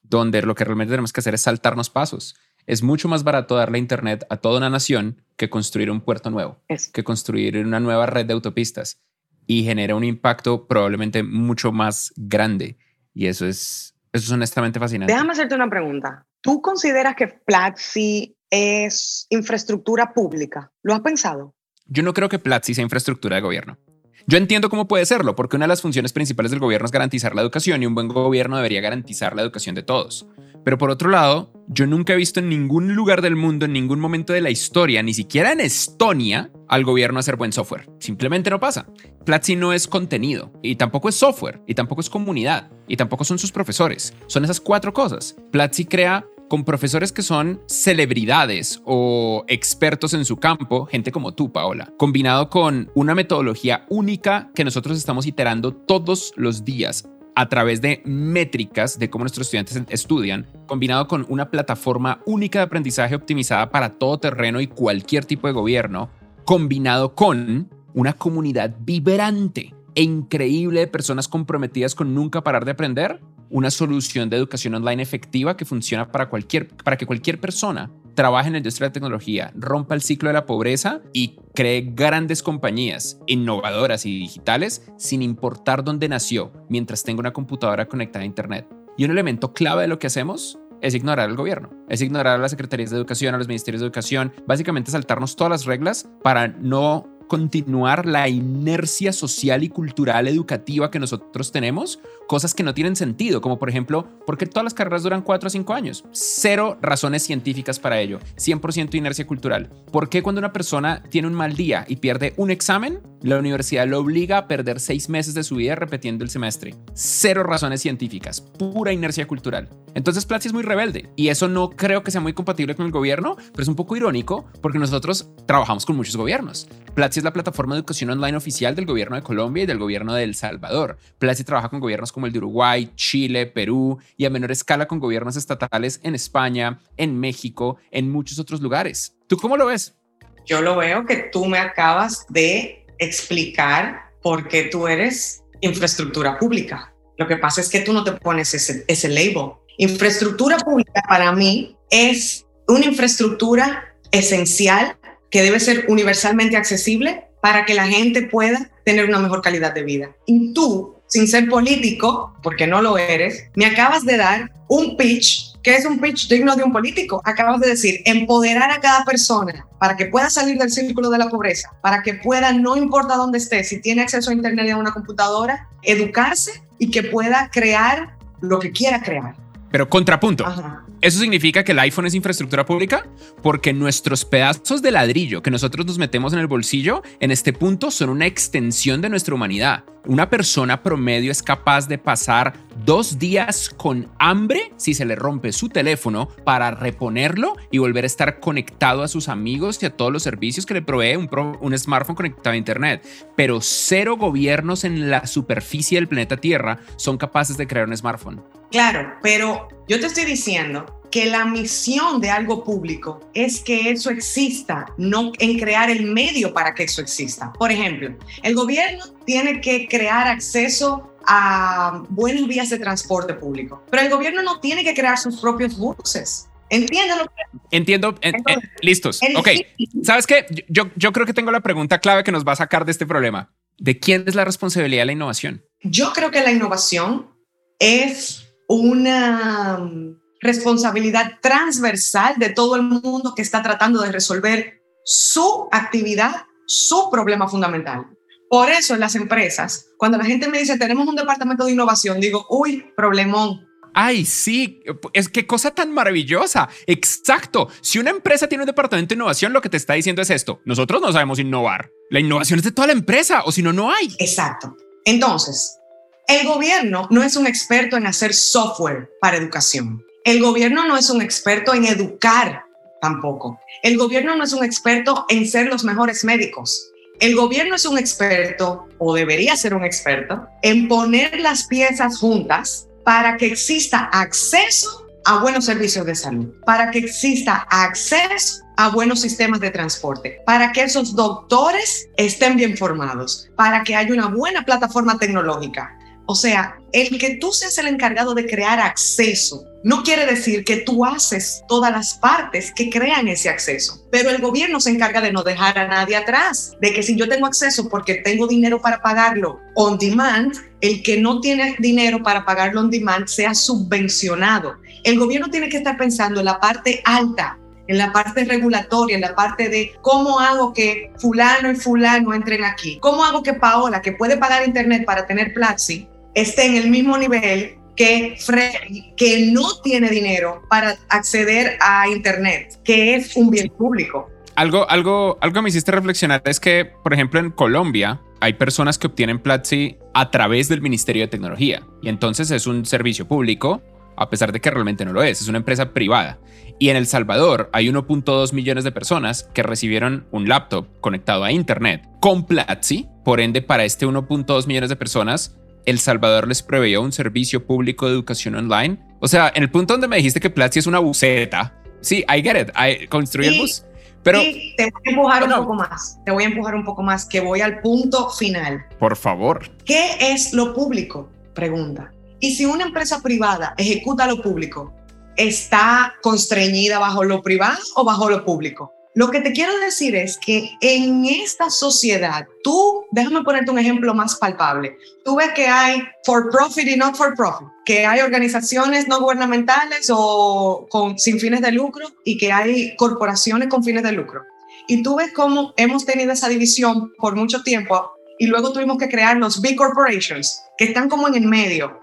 donde lo que realmente tenemos que hacer es saltarnos pasos. Es mucho más barato darle internet a toda una nación que construir un puerto nuevo, que construir una nueva red de autopistas y genera un impacto probablemente mucho más grande. Y eso es, eso es honestamente fascinante. Déjame hacerte una pregunta. ¿Tú consideras que Platzi es infraestructura pública? ¿Lo has pensado? Yo no creo que Platzi sea infraestructura de gobierno. Yo entiendo cómo puede serlo, porque una de las funciones principales del gobierno es garantizar la educación y un buen gobierno debería garantizar la educación de todos. Pero por otro lado, yo nunca he visto en ningún lugar del mundo, en ningún momento de la historia, ni siquiera en Estonia, al gobierno hacer buen software. Simplemente no pasa. Platzi no es contenido, y tampoco es software, y tampoco es comunidad, y tampoco son sus profesores. Son esas cuatro cosas. Platzi crea con profesores que son celebridades o expertos en su campo, gente como tú, Paola, combinado con una metodología única que nosotros estamos iterando todos los días a través de métricas de cómo nuestros estudiantes estudian, combinado con una plataforma única de aprendizaje optimizada para todo terreno y cualquier tipo de gobierno, combinado con una comunidad vibrante e increíble de personas comprometidas con nunca parar de aprender, una solución de educación online efectiva que funciona para, cualquier, para que cualquier persona trabaje en la industria de tecnología, rompa el ciclo de la pobreza y cree grandes compañías innovadoras y digitales sin importar dónde nació, mientras tenga una computadora conectada a Internet. Y un elemento clave de lo que hacemos es ignorar al gobierno, es ignorar a las secretarías de educación, a los ministerios de educación, básicamente saltarnos todas las reglas para no continuar la inercia social y cultural educativa que nosotros tenemos, cosas que no tienen sentido, como por ejemplo, ¿por qué todas las carreras duran 4 o 5 años? Cero razones científicas para ello, 100% inercia cultural. ¿Por qué cuando una persona tiene un mal día y pierde un examen, la universidad lo obliga a perder 6 meses de su vida repitiendo el semestre? Cero razones científicas, pura inercia cultural. Entonces Platzi es muy rebelde y eso no creo que sea muy compatible con el gobierno, pero es un poco irónico porque nosotros trabajamos con muchos gobiernos. Platzi es la plataforma de educación online oficial del gobierno de Colombia y del gobierno de El Salvador. Platzi trabaja con gobiernos como el de Uruguay, Chile, Perú y a menor escala con gobiernos estatales en España, en México, en muchos otros lugares. ¿Tú cómo lo ves? Yo lo veo que tú me acabas de explicar por qué tú eres infraestructura pública. Lo que pasa es que tú no te pones ese, ese label. Infraestructura pública para mí es una infraestructura esencial que debe ser universalmente accesible para que la gente pueda tener una mejor calidad de vida. Y tú, sin ser político, porque no lo eres, me acabas de dar un pitch que es un pitch digno de un político. Acabas de decir, empoderar a cada persona para que pueda salir del círculo de la pobreza, para que pueda, no importa dónde esté, si tiene acceso a Internet y a una computadora, educarse y que pueda crear lo que quiera crear. Pero contrapunto. ¿Eso significa que el iPhone es infraestructura pública? Porque nuestros pedazos de ladrillo que nosotros nos metemos en el bolsillo en este punto son una extensión de nuestra humanidad. Una persona promedio es capaz de pasar dos días con hambre si se le rompe su teléfono para reponerlo y volver a estar conectado a sus amigos y a todos los servicios que le provee un, un smartphone conectado a Internet. Pero cero gobiernos en la superficie del planeta Tierra son capaces de crear un smartphone. Claro, pero yo te estoy diciendo que la misión de algo público es que eso exista, no en crear el medio para que eso exista. Por ejemplo, el gobierno tiene que crear acceso a buenas vías de transporte público, pero el gobierno no tiene que crear sus propios buses. ¿Entiendes lo que Entiendo. listos. Ok. ¿Sabes qué? Yo, yo creo que tengo la pregunta clave que nos va a sacar de este problema. ¿De quién es la responsabilidad de la innovación? Yo creo que la innovación es una responsabilidad transversal de todo el mundo que está tratando de resolver su actividad, su problema fundamental. Por eso en las empresas, cuando la gente me dice tenemos un departamento de innovación, digo, uy, problemón. Ay, sí, es que cosa tan maravillosa. Exacto. Si una empresa tiene un departamento de innovación, lo que te está diciendo es esto. Nosotros no sabemos innovar. La innovación es de toda la empresa, o si no, no hay. Exacto. Entonces, el gobierno no es un experto en hacer software para educación. El gobierno no es un experto en educar tampoco. El gobierno no es un experto en ser los mejores médicos. El gobierno es un experto, o debería ser un experto, en poner las piezas juntas para que exista acceso a buenos servicios de salud, para que exista acceso a buenos sistemas de transporte, para que esos doctores estén bien formados, para que haya una buena plataforma tecnológica. O sea, el que tú seas el encargado de crear acceso no quiere decir que tú haces todas las partes que crean ese acceso, pero el gobierno se encarga de no dejar a nadie atrás, de que si yo tengo acceso porque tengo dinero para pagarlo on demand, el que no tiene dinero para pagarlo on demand sea subvencionado. El gobierno tiene que estar pensando en la parte alta, en la parte regulatoria, en la parte de cómo hago que fulano y fulano entren aquí, cómo hago que Paola, que puede pagar internet para tener Platzi, esté en el mismo nivel que, que no tiene dinero para acceder a Internet, que es un bien público. Algo, algo, algo me hiciste reflexionar es que, por ejemplo, en Colombia hay personas que obtienen Platzi a través del Ministerio de Tecnología y entonces es un servicio público, a pesar de que realmente no lo es, es una empresa privada. Y en El Salvador hay 1.2 millones de personas que recibieron un laptop conectado a Internet con Platzi. Por ende, para este 1.2 millones de personas, el Salvador les proveyó un servicio público de educación online. O sea, en el punto donde me dijiste que Platzi es una buceta. Sí, I get it. I construí el bus. Pero sí, te voy a empujar un poco más. Te voy a empujar un poco más, que voy al punto final. Por favor. ¿Qué es lo público? Pregunta. Y si una empresa privada ejecuta lo público, ¿está constreñida bajo lo privado o bajo lo público? Lo que te quiero decir es que en esta sociedad, tú, déjame ponerte un ejemplo más palpable. Tú ves que hay for profit y not for profit, que hay organizaciones no gubernamentales o con, sin fines de lucro y que hay corporaciones con fines de lucro. Y tú ves cómo hemos tenido esa división por mucho tiempo y luego tuvimos que crear los big corporations, que están como en el medio,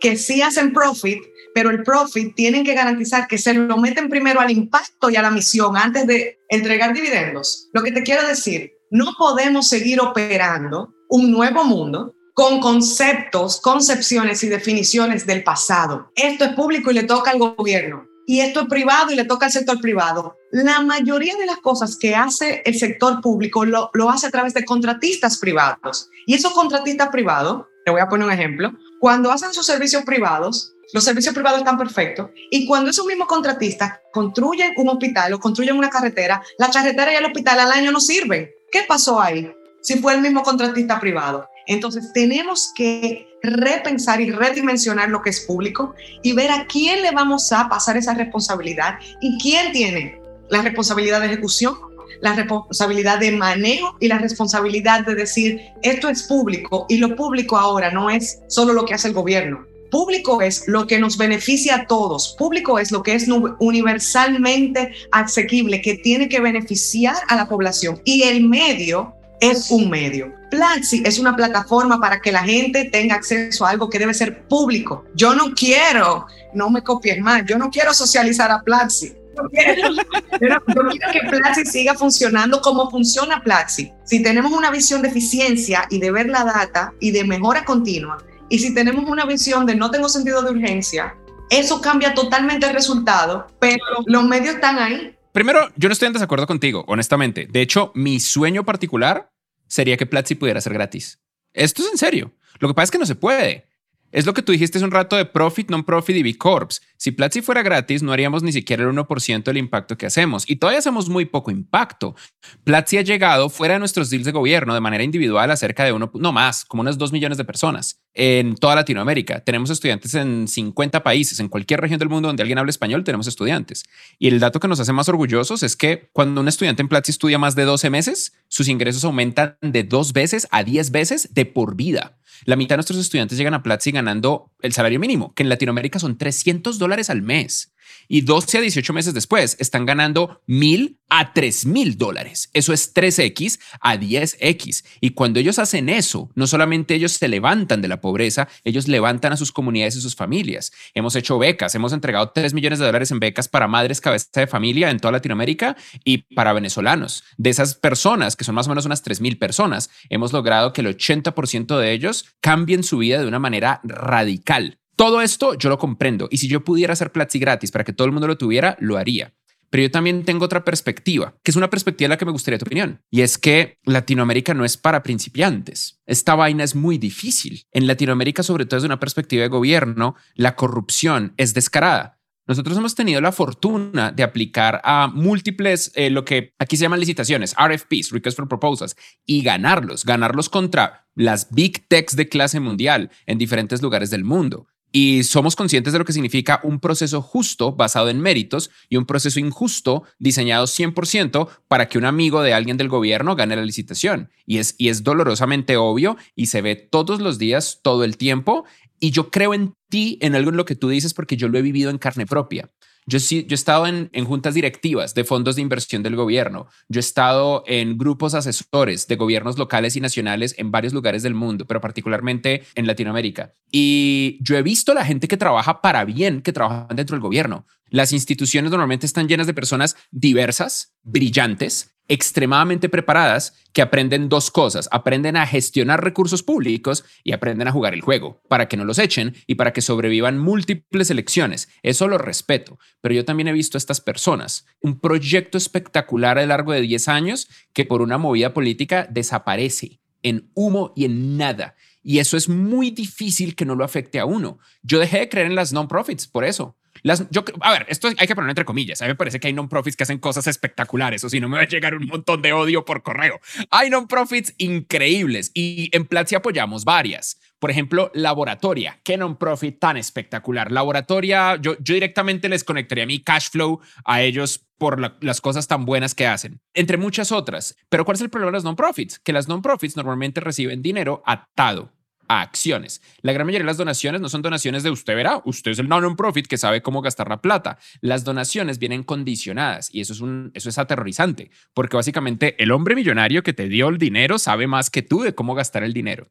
que sí hacen profit, pero el profit tienen que garantizar que se lo meten primero al impacto y a la misión antes de entregar dividendos. Lo que te quiero decir, no podemos seguir operando un nuevo mundo con conceptos, concepciones y definiciones del pasado. Esto es público y le toca al gobierno. Y esto es privado y le toca al sector privado. La mayoría de las cosas que hace el sector público lo, lo hace a través de contratistas privados. Y esos contratistas privados, te voy a poner un ejemplo, cuando hacen sus servicios privados, los servicios privados están perfectos. Y cuando esos mismos contratistas construyen un hospital o construyen una carretera, la carretera y el hospital al año no sirven. ¿Qué pasó ahí? Si fue el mismo contratista privado. Entonces tenemos que repensar y redimensionar lo que es público y ver a quién le vamos a pasar esa responsabilidad y quién tiene la responsabilidad de ejecución, la responsabilidad de manejo y la responsabilidad de decir esto es público y lo público ahora no es solo lo que hace el gobierno, Público es lo que nos beneficia a todos. Público es lo que es universalmente asequible, que tiene que beneficiar a la población. Y el medio es un medio. Platzi es una plataforma para que la gente tenga acceso a algo que debe ser público. Yo no quiero, no me copies más, yo no quiero socializar a Platzi. Yo quiero, yo quiero que Platzi siga funcionando como funciona Platzi. Si tenemos una visión de eficiencia y de ver la data y de mejora continua, y si tenemos una visión de no tengo sentido de urgencia, eso cambia totalmente el resultado, pero los medios están ahí. Primero, yo no estoy en desacuerdo contigo, honestamente. De hecho, mi sueño particular sería que Platzi pudiera ser gratis. Esto es en serio. Lo que pasa es que no se puede. Es lo que tú dijiste hace un rato de profit, non-profit y B Corps. Si Platzi fuera gratis, no haríamos ni siquiera el 1% del impacto que hacemos. Y todavía hacemos muy poco impacto. Platzi ha llegado fuera de nuestros deals de gobierno de manera individual a cerca de uno, no más, como unas 2 millones de personas en toda Latinoamérica. Tenemos estudiantes en 50 países, en cualquier región del mundo donde alguien hable español, tenemos estudiantes. Y el dato que nos hace más orgullosos es que cuando un estudiante en Platzi estudia más de 12 meses, sus ingresos aumentan de dos veces a 10 veces de por vida. La mitad de nuestros estudiantes llegan a Platzi ganando el salario mínimo, que en Latinoamérica son 300 dólares al mes y 12 a 18 meses después están ganando mil a tres mil dólares. Eso es 3X a 10X. Y cuando ellos hacen eso, no solamente ellos se levantan de la pobreza, ellos levantan a sus comunidades y sus familias. Hemos hecho becas, hemos entregado 3 millones de dólares en becas para madres cabeza de familia en toda Latinoamérica y para venezolanos. De esas personas, que son más o menos unas 3 mil personas, hemos logrado que el 80% de ellos cambien su vida de una manera radical. Todo esto yo lo comprendo y si yo pudiera hacer Platzi gratis para que todo el mundo lo tuviera, lo haría. Pero yo también tengo otra perspectiva, que es una perspectiva en la que me gustaría tu opinión, y es que Latinoamérica no es para principiantes. Esta vaina es muy difícil. En Latinoamérica, sobre todo desde una perspectiva de gobierno, la corrupción es descarada. Nosotros hemos tenido la fortuna de aplicar a múltiples, eh, lo que aquí se llaman licitaciones, RFPs, Request for Proposals, y ganarlos, ganarlos contra las big techs de clase mundial en diferentes lugares del mundo y somos conscientes de lo que significa un proceso justo basado en méritos y un proceso injusto diseñado 100% para que un amigo de alguien del gobierno gane la licitación. Y es, y es dolorosamente obvio y se ve todos los días, todo el tiempo. Y yo creo en ti, en algo en lo que tú dices, porque yo lo he vivido en carne propia. Yo, sí, yo he estado en, en, juntas directivas de fondos de inversión del gobierno. Yo he estado en grupos asesores de gobiernos locales y nacionales en varios lugares del mundo, pero particularmente en Latinoamérica. Y yo he visto la gente que trabaja para bien, que trabaja dentro del gobierno. Las instituciones normalmente están llenas de personas diversas, brillantes, extremadamente preparadas que aprenden dos cosas, aprenden a gestionar recursos públicos y aprenden a jugar el juego para que no los echen y para que sobrevivan múltiples elecciones. Eso lo respeto, pero yo también he visto a estas personas, un proyecto espectacular a lo largo de 10 años que por una movida política desaparece en humo y en nada. Y eso es muy difícil que no lo afecte a uno. Yo dejé de creer en las non-profits por eso a ver, esto hay que ponerlo entre comillas. A mí me parece que hay non-profits que hacen cosas espectaculares, o si no me va a llegar un montón de odio por correo. Hay non-profits increíbles y en Platzi apoyamos varias. Por ejemplo, Laboratoria. Qué non-profit tan espectacular. Laboratoria, yo, yo directamente les conectaría mi cash flow a ellos por las cosas tan buenas que hacen, entre muchas otras. Pero ¿cuál es el problema de las non-profits? Que las non-profits normalmente reciben dinero atado a acciones. La gran mayoría de las donaciones no son donaciones de usted verá, usted es el non-profit que sabe cómo gastar la plata. Las donaciones vienen condicionadas y eso es, eso es aterrorizante, porque básicamente el hombre millonario que te dio el dinero sabe más que tú de cómo gastar el dinero.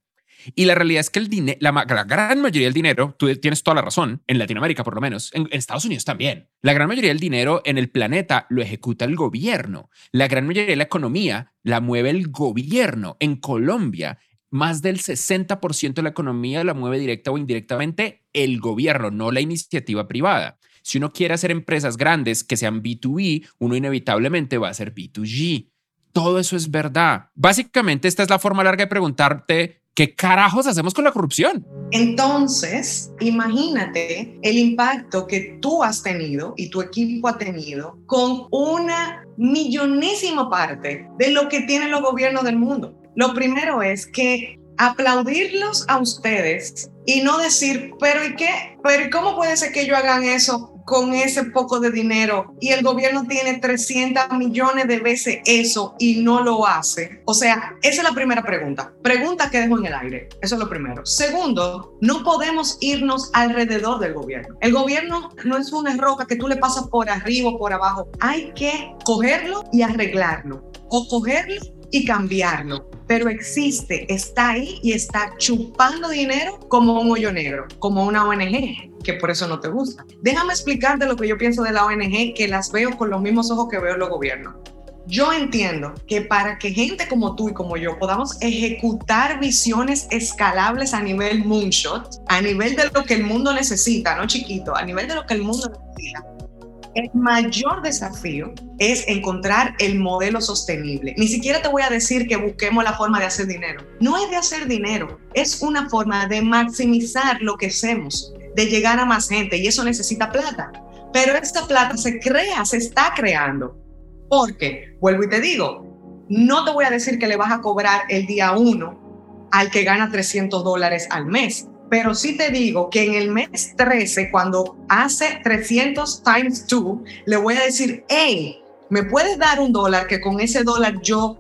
Y la realidad es que el la, gran mayoría del dinero, tú tienes toda la razón, en Latinoamérica por lo menos, en, en, Estados Unidos también, la gran mayoría del dinero en el planeta lo ejecuta el gobierno. La gran mayoría de la economía la mueve el gobierno. En Colombia, más del 60% de la economía la mueve directa o indirectamente el gobierno, no la iniciativa privada. Si uno quiere hacer empresas grandes que sean B2B, uno inevitablemente va a ser B2G. Todo eso es verdad. Básicamente, esta es la forma larga de preguntarte ¿Qué carajos hacemos con la corrupción? Entonces, imagínate el impacto que tú has tenido y tu equipo ha tenido con una millonésima parte de lo que tienen los gobiernos del mundo. Lo primero es que aplaudirlos a ustedes y no decir, pero ¿y qué? Pero ¿y cómo puede ser que ellos hagan eso con ese poco de dinero y el gobierno tiene 300 millones de veces eso y no lo hace? O sea, esa es la primera pregunta. Pregunta que dejo en el aire. Eso es lo primero. Segundo, no podemos irnos alrededor del gobierno. El gobierno no es una roca que tú le pasas por arriba o por abajo. Hay que cogerlo y arreglarlo. O cogerlo y cambiarlo pero existe, está ahí y está chupando dinero como un hoyo negro, como una ONG, que por eso no te gusta. Déjame explicarte lo que yo pienso de la ONG, que las veo con los mismos ojos que veo los gobiernos. Yo entiendo que para que gente como tú y como yo podamos ejecutar visiones escalables a nivel moonshot, a nivel de lo que el mundo necesita, no chiquito, a nivel de lo que el mundo necesita, El mayor desafío es encontrar el modelo sostenible. Ni siquiera te voy a decir que busquemos la forma de hacer dinero. No es de hacer dinero, es una forma de maximizar lo que hacemos, de llegar a más gente y eso necesita plata. Pero esta plata se crea, se está creando. Porque, vuelvo y te digo, no te voy a decir que le vas a cobrar el día uno al que gana 300 dólares al mes pero sí te digo que en el mes 13, cuando hace 300 times 2, le voy a decir, hey, ¿me puedes dar un dólar que con ese dólar yo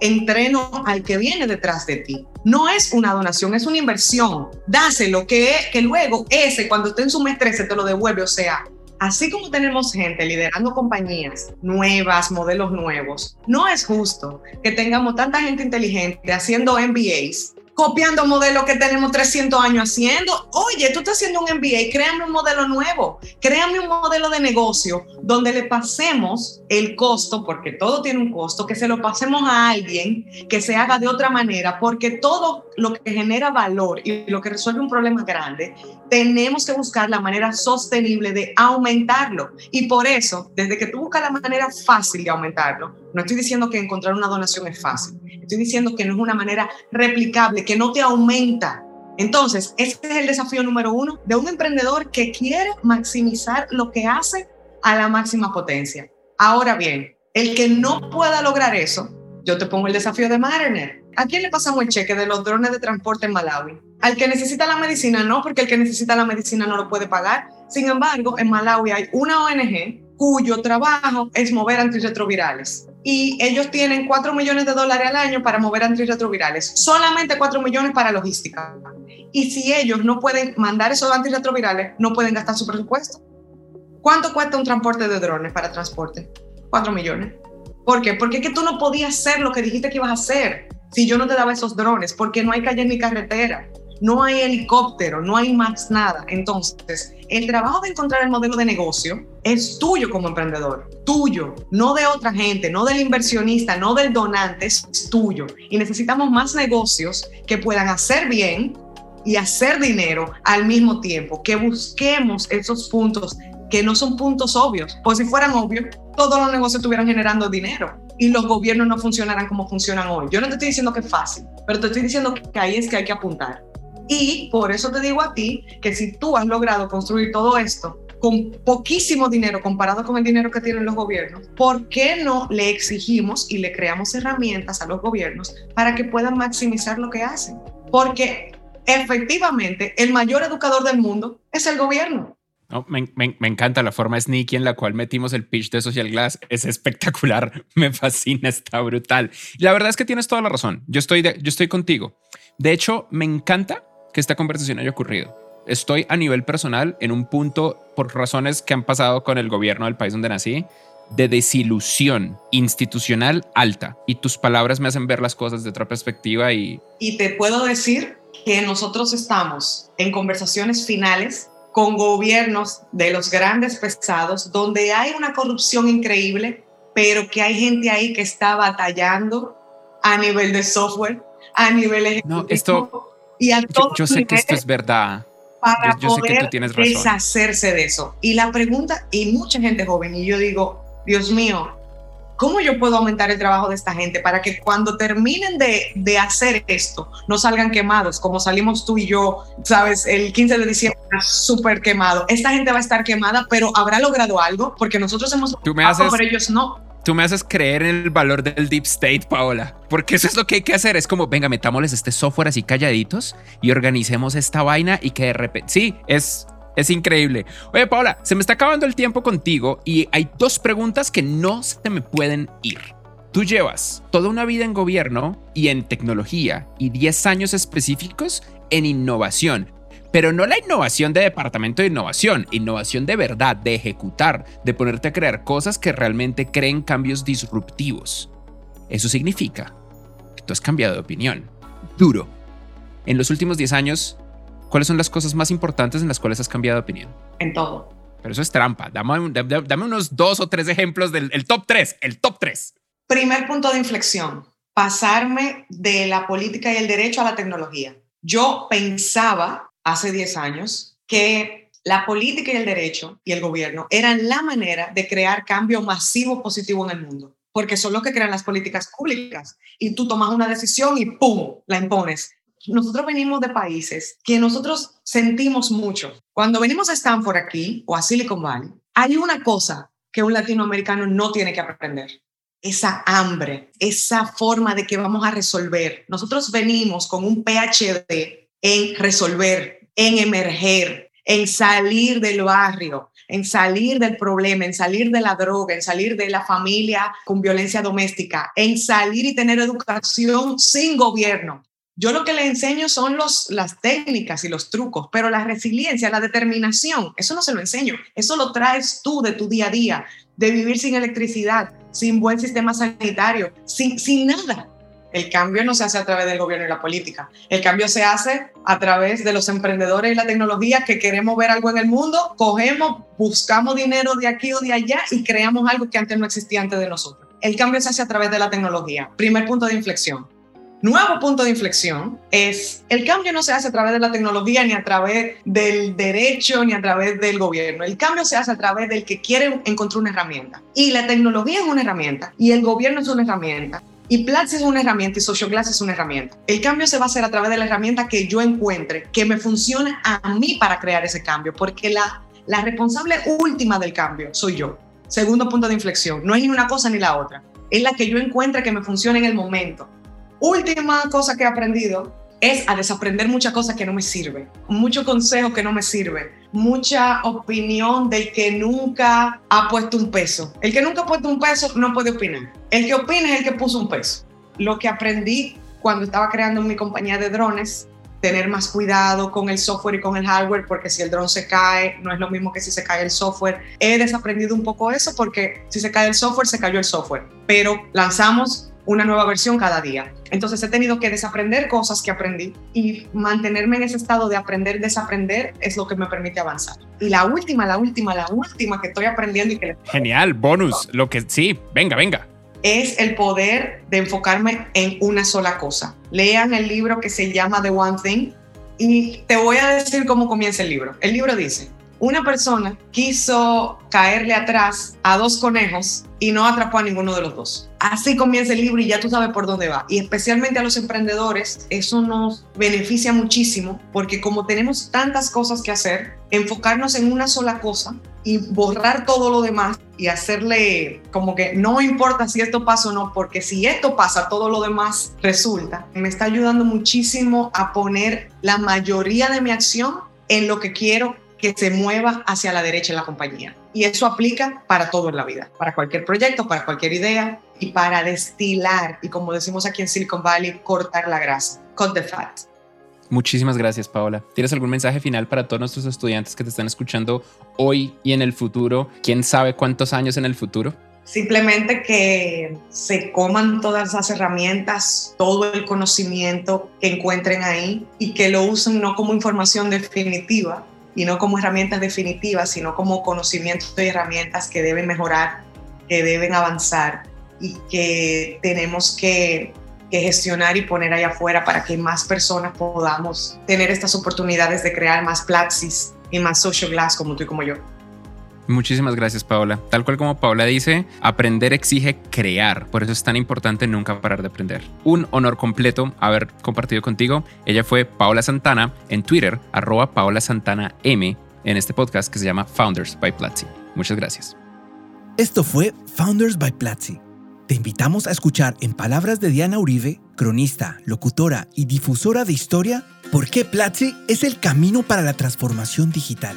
entreno al que viene detrás de ti? No es una donación, es una inversión. Dáselo, que, que luego ese, cuando esté en su mes 13, te lo devuelve. O sea, así como tenemos gente liderando compañías nuevas, modelos nuevos, no es justo que tengamos tanta gente inteligente haciendo MBAs copiando modelos que tenemos 300 años haciendo. Oye, tú estás haciendo un MBA, créame un modelo nuevo, créame un modelo de negocio donde le pasemos el costo, porque todo tiene un costo, que se lo pasemos a alguien que se haga de otra manera, porque todo lo que genera valor y lo que resuelve un problema grande, tenemos que buscar la manera sostenible de aumentarlo. Y por eso, desde que tú buscas la manera fácil de aumentarlo, no estoy diciendo que encontrar una donación es fácil, estoy diciendo que no es una manera replicable, que no te aumenta. Entonces, ese es el desafío número uno de un emprendedor que quiere maximizar lo que hace a la máxima potencia. Ahora bien, el que no pueda lograr eso, yo te pongo el desafío de Mariner. ¿A quién le pasamos el cheque de los drones de transporte en Malawi? Al que necesita la medicina, no, porque el que necesita la medicina no lo puede pagar. Sin embargo, en Malawi hay una ONG cuyo trabajo es mover antirretrovirales y ellos tienen 4 millones de dólares al año para mover antirretrovirales, solamente 4 millones para logística. Y si ellos no pueden mandar esos antirretrovirales, no pueden gastar su presupuesto. ¿Cuánto cuesta un transporte de drones para transporte? 4 millones. ¿Por qué? Porque es que tú no podías hacer lo que dijiste que ibas a hacer si yo no te daba esos drones, porque no hay calle ni carretera no hay helicóptero, no hay más nada. Entonces, el trabajo de encontrar el modelo de negocio es tuyo como emprendedor, tuyo, no de otra gente, no del inversionista, no del donante, es tuyo. Y necesitamos más negocios que puedan hacer bien y hacer dinero al mismo tiempo, que busquemos esos puntos que no son puntos obvios, pues si fueran obvios, todos los negocios estuvieran generando dinero y los gobiernos no funcionaran como funcionan hoy. Yo no te estoy diciendo que es fácil, pero te estoy diciendo que ahí es que hay que apuntar. Y por eso te digo a ti que si tú has logrado construir todo esto con poquísimo dinero comparado con el dinero que tienen los gobiernos, ¿por qué no le exigimos y le creamos herramientas a los gobiernos para que puedan maximizar lo que hacen? Porque efectivamente el mayor educador del mundo es el gobierno. me, encanta la forma sneaky en la cual metimos el pitch de Social Glass. Es espectacular. Me fascina, está brutal. La verdad es que tienes toda la razón. Yo estoy, yo estoy contigo. De hecho, me encanta que esta conversación haya ocurrido. Estoy a nivel personal en un punto, por razones que han pasado con el gobierno del país donde nací, de desilusión institucional alta. Y tus palabras me hacen ver las cosas de otra perspectiva y... Y te puedo decir que nosotros estamos en conversaciones finales con gobiernos de los grandes pesados, donde hay una corrupción increíble, pero que hay gente ahí que está batallando a nivel de software, a nivel ejecutivo. No, esto y a yo, yo sé que esto es verdad. Para poder deshacerse de eso. Y la pregunta, y mucha gente joven, y yo digo, Dios mío, ¿cómo yo puedo aumentar el trabajo de esta gente para que cuando terminen de, de, hacer esto no salgan quemados, como salimos tú y yo, sabes, el 15 de diciembre, súper quemado? Esta gente va a estar quemada, pero habrá logrado algo porque nosotros hemos... Tú me haces, pero ellos no tú me haces creer en el valor del deep state, Paola. Porque eso es lo que hay que hacer. Es como, venga, metámosles este software así calladitos y organicemos esta vaina y que de repente... Sí, es, es increíble. Oye, Paola, se me está acabando el tiempo contigo y hay dos preguntas que no se me pueden ir. Tú llevas toda una vida en gobierno y en tecnología y 10 años específicos en innovación pero no la innovación de departamento de innovación, innovación de verdad, de ejecutar, de ponerte a crear cosas que realmente creen cambios disruptivos. Eso significa que tú has cambiado de opinión. Duro. En los últimos 10 años, ¿cuáles son las cosas más importantes en las cuales has cambiado de opinión? En todo. Pero eso es trampa. Dame, unos dos o tres ejemplos del top tres, el top tres. Primer punto de inflexión, pasarme de la política y el derecho a la tecnología. Yo pensaba hace 10 años que la política y el derecho y el gobierno eran la manera de crear cambio masivo positivo en el mundo, porque son los que crean las políticas públicas y tú tomas una decisión y ¡pum! la impones. Nosotros venimos de países que nosotros sentimos mucho. Cuando venimos a Stanford aquí o a Silicon Valley, hay una cosa que un latinoamericano no tiene que aprender. Esa hambre, esa forma de que vamos a resolver. Nosotros venimos con un PhD en resolver, en emerger, en salir del barrio, en salir del problema, en salir de la droga, en salir de la familia con violencia doméstica, en salir y tener educación sin gobierno. Yo lo que le enseño son los, las técnicas y los trucos, pero la resiliencia, la determinación, eso no se lo enseño, eso lo traes tú de tu día a día, de vivir sin electricidad, sin buen sistema sanitario, sin, sin nada. El cambio no se hace a través del gobierno y la política. El cambio se hace a través de los emprendedores y la tecnología que queremos ver algo en el mundo, cogemos, buscamos dinero de aquí o de allá y creamos algo que antes no existía antes de nosotros. El cambio se hace a través de la tecnología. Primer punto de inflexión. Nuevo punto de inflexión es el cambio no se hace a través de la tecnología ni a través del derecho ni a través del gobierno. El cambio se hace a través del que quiere encontrar una herramienta. Y la tecnología es una herramienta y el gobierno es una herramienta y Platzi es una herramienta y Social Glass es una herramienta. El cambio se va a hacer a través de la herramienta que yo encuentre, que me funcione a mí para crear ese cambio, porque la, la responsable última del cambio soy yo. Segundo punto de inflexión, no es ni una cosa ni la otra, es la que yo encuentre que me funcione en el momento. Última cosa que he aprendido es a desaprender muchas cosas que no me sirven, mucho consejo que no me sirve, mucha opinión del que nunca ha puesto un peso. El que nunca ha puesto un peso no puede opinar. El que opina es el que puso un peso. Lo que aprendí cuando estaba creando mi compañía de drones, tener más cuidado con el software y con el hardware, porque si el drone se cae, no es lo mismo que si se cae el software. He desaprendido un poco eso porque si se cae el software, se cayó el software. Pero lanzamos una nueva versión cada día. Entonces he tenido que desaprender cosas que aprendí y mantenerme en ese estado de aprender, desaprender es lo que me permite avanzar. Y la última, la última, la última que estoy aprendiendo y que... Genial, bonus, lo que sí, venga, venga. Es el poder de enfocarme en una sola cosa. Lean el libro que se llama The One Thing y te voy a decir cómo comienza el libro. El libro dice, una persona quiso caerle atrás a dos conejos y no atrapó a ninguno de los dos. Así comienza el libro y ya tú sabes por dónde va. Y especialmente a los emprendedores, eso nos beneficia muchísimo porque como tenemos tantas cosas que hacer, enfocarnos en una sola cosa y borrar todo lo demás y hacerle como que no importa si esto pasa o no, porque si esto pasa, todo lo demás resulta. Me está ayudando muchísimo a poner la mayoría de mi acción en lo que quiero que se mueva hacia la derecha en la compañía. Y eso aplica para todo en la vida, para cualquier proyecto, para cualquier idea y para destilar y como decimos aquí en Silicon Valley, cortar la grasa, cut the fat. Muchísimas gracias, Paola. ¿Tienes algún mensaje final para todos nuestros estudiantes que te están escuchando hoy y en el futuro? ¿Quién sabe cuántos años en el futuro? Simplemente que se coman todas las herramientas, todo el conocimiento que encuentren ahí y que lo usen no como información definitiva, y no como herramientas definitivas, sino como conocimientos y herramientas que deben mejorar, que deben avanzar y que tenemos que, gestionar y poner ahí afuera para que más personas podamos tener estas oportunidades de crear más Platsis y más social glass como tú y como yo. Muchísimas gracias, Paola. Tal cual como Paola dice, aprender exige crear. Por eso es tan importante nunca parar de aprender. Un honor completo haber compartido contigo. Ella fue Paola Santana en Twitter, arroba Paola Santana M, en este podcast que se llama Founders by Platzi. Muchas gracias. Esto fue Founders by Platzi. Te invitamos a escuchar en palabras de Diana Uribe, cronista, locutora y difusora de historia, por qué Platzi es el camino para la transformación digital.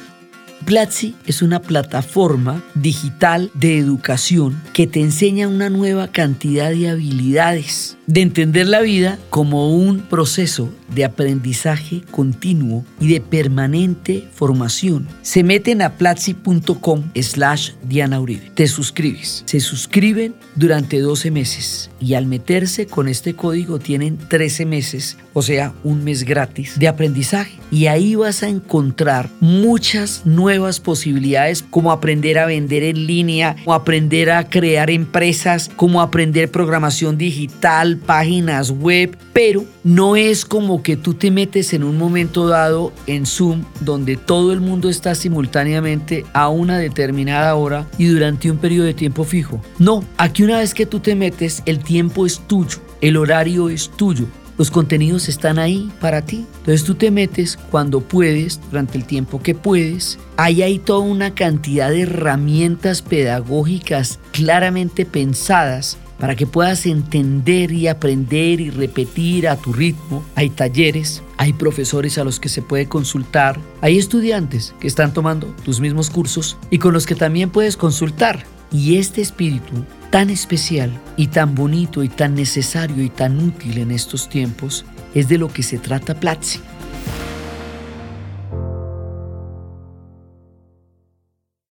Platzi es una plataforma digital de educación que te enseña una nueva cantidad de habilidades, de entender la vida como un proceso de aprendizaje continuo y de permanente formación. Se meten a platzi.com slash Diana Uribe. Te suscribes. Se suscriben durante 12 meses y al meterse con este código tienen 13 meses, o sea, un mes gratis de aprendizaje. Y ahí vas a encontrar muchas nuevas posibilidades como aprender a vender en línea, o aprender a crear empresas, como aprender programación digital, páginas web, pero no es como que tú te metes en un momento dado en Zoom donde todo el mundo está simultáneamente a una determinada hora y durante un periodo de tiempo fijo. No, aquí una vez que tú te metes, el tiempo es tuyo, el horario es tuyo. Los contenidos están ahí para ti. Entonces tú te metes cuando puedes, durante el tiempo que puedes. Ahí hay toda una cantidad de herramientas pedagógicas claramente pensadas para que puedas entender y aprender y repetir a tu ritmo. Hay talleres, hay profesores a los que se puede consultar, hay estudiantes que están tomando tus mismos cursos y con los que también puedes consultar. Y este espíritu tan especial y tan bonito y tan necesario y tan útil en estos tiempos es de lo que se trata Platzi.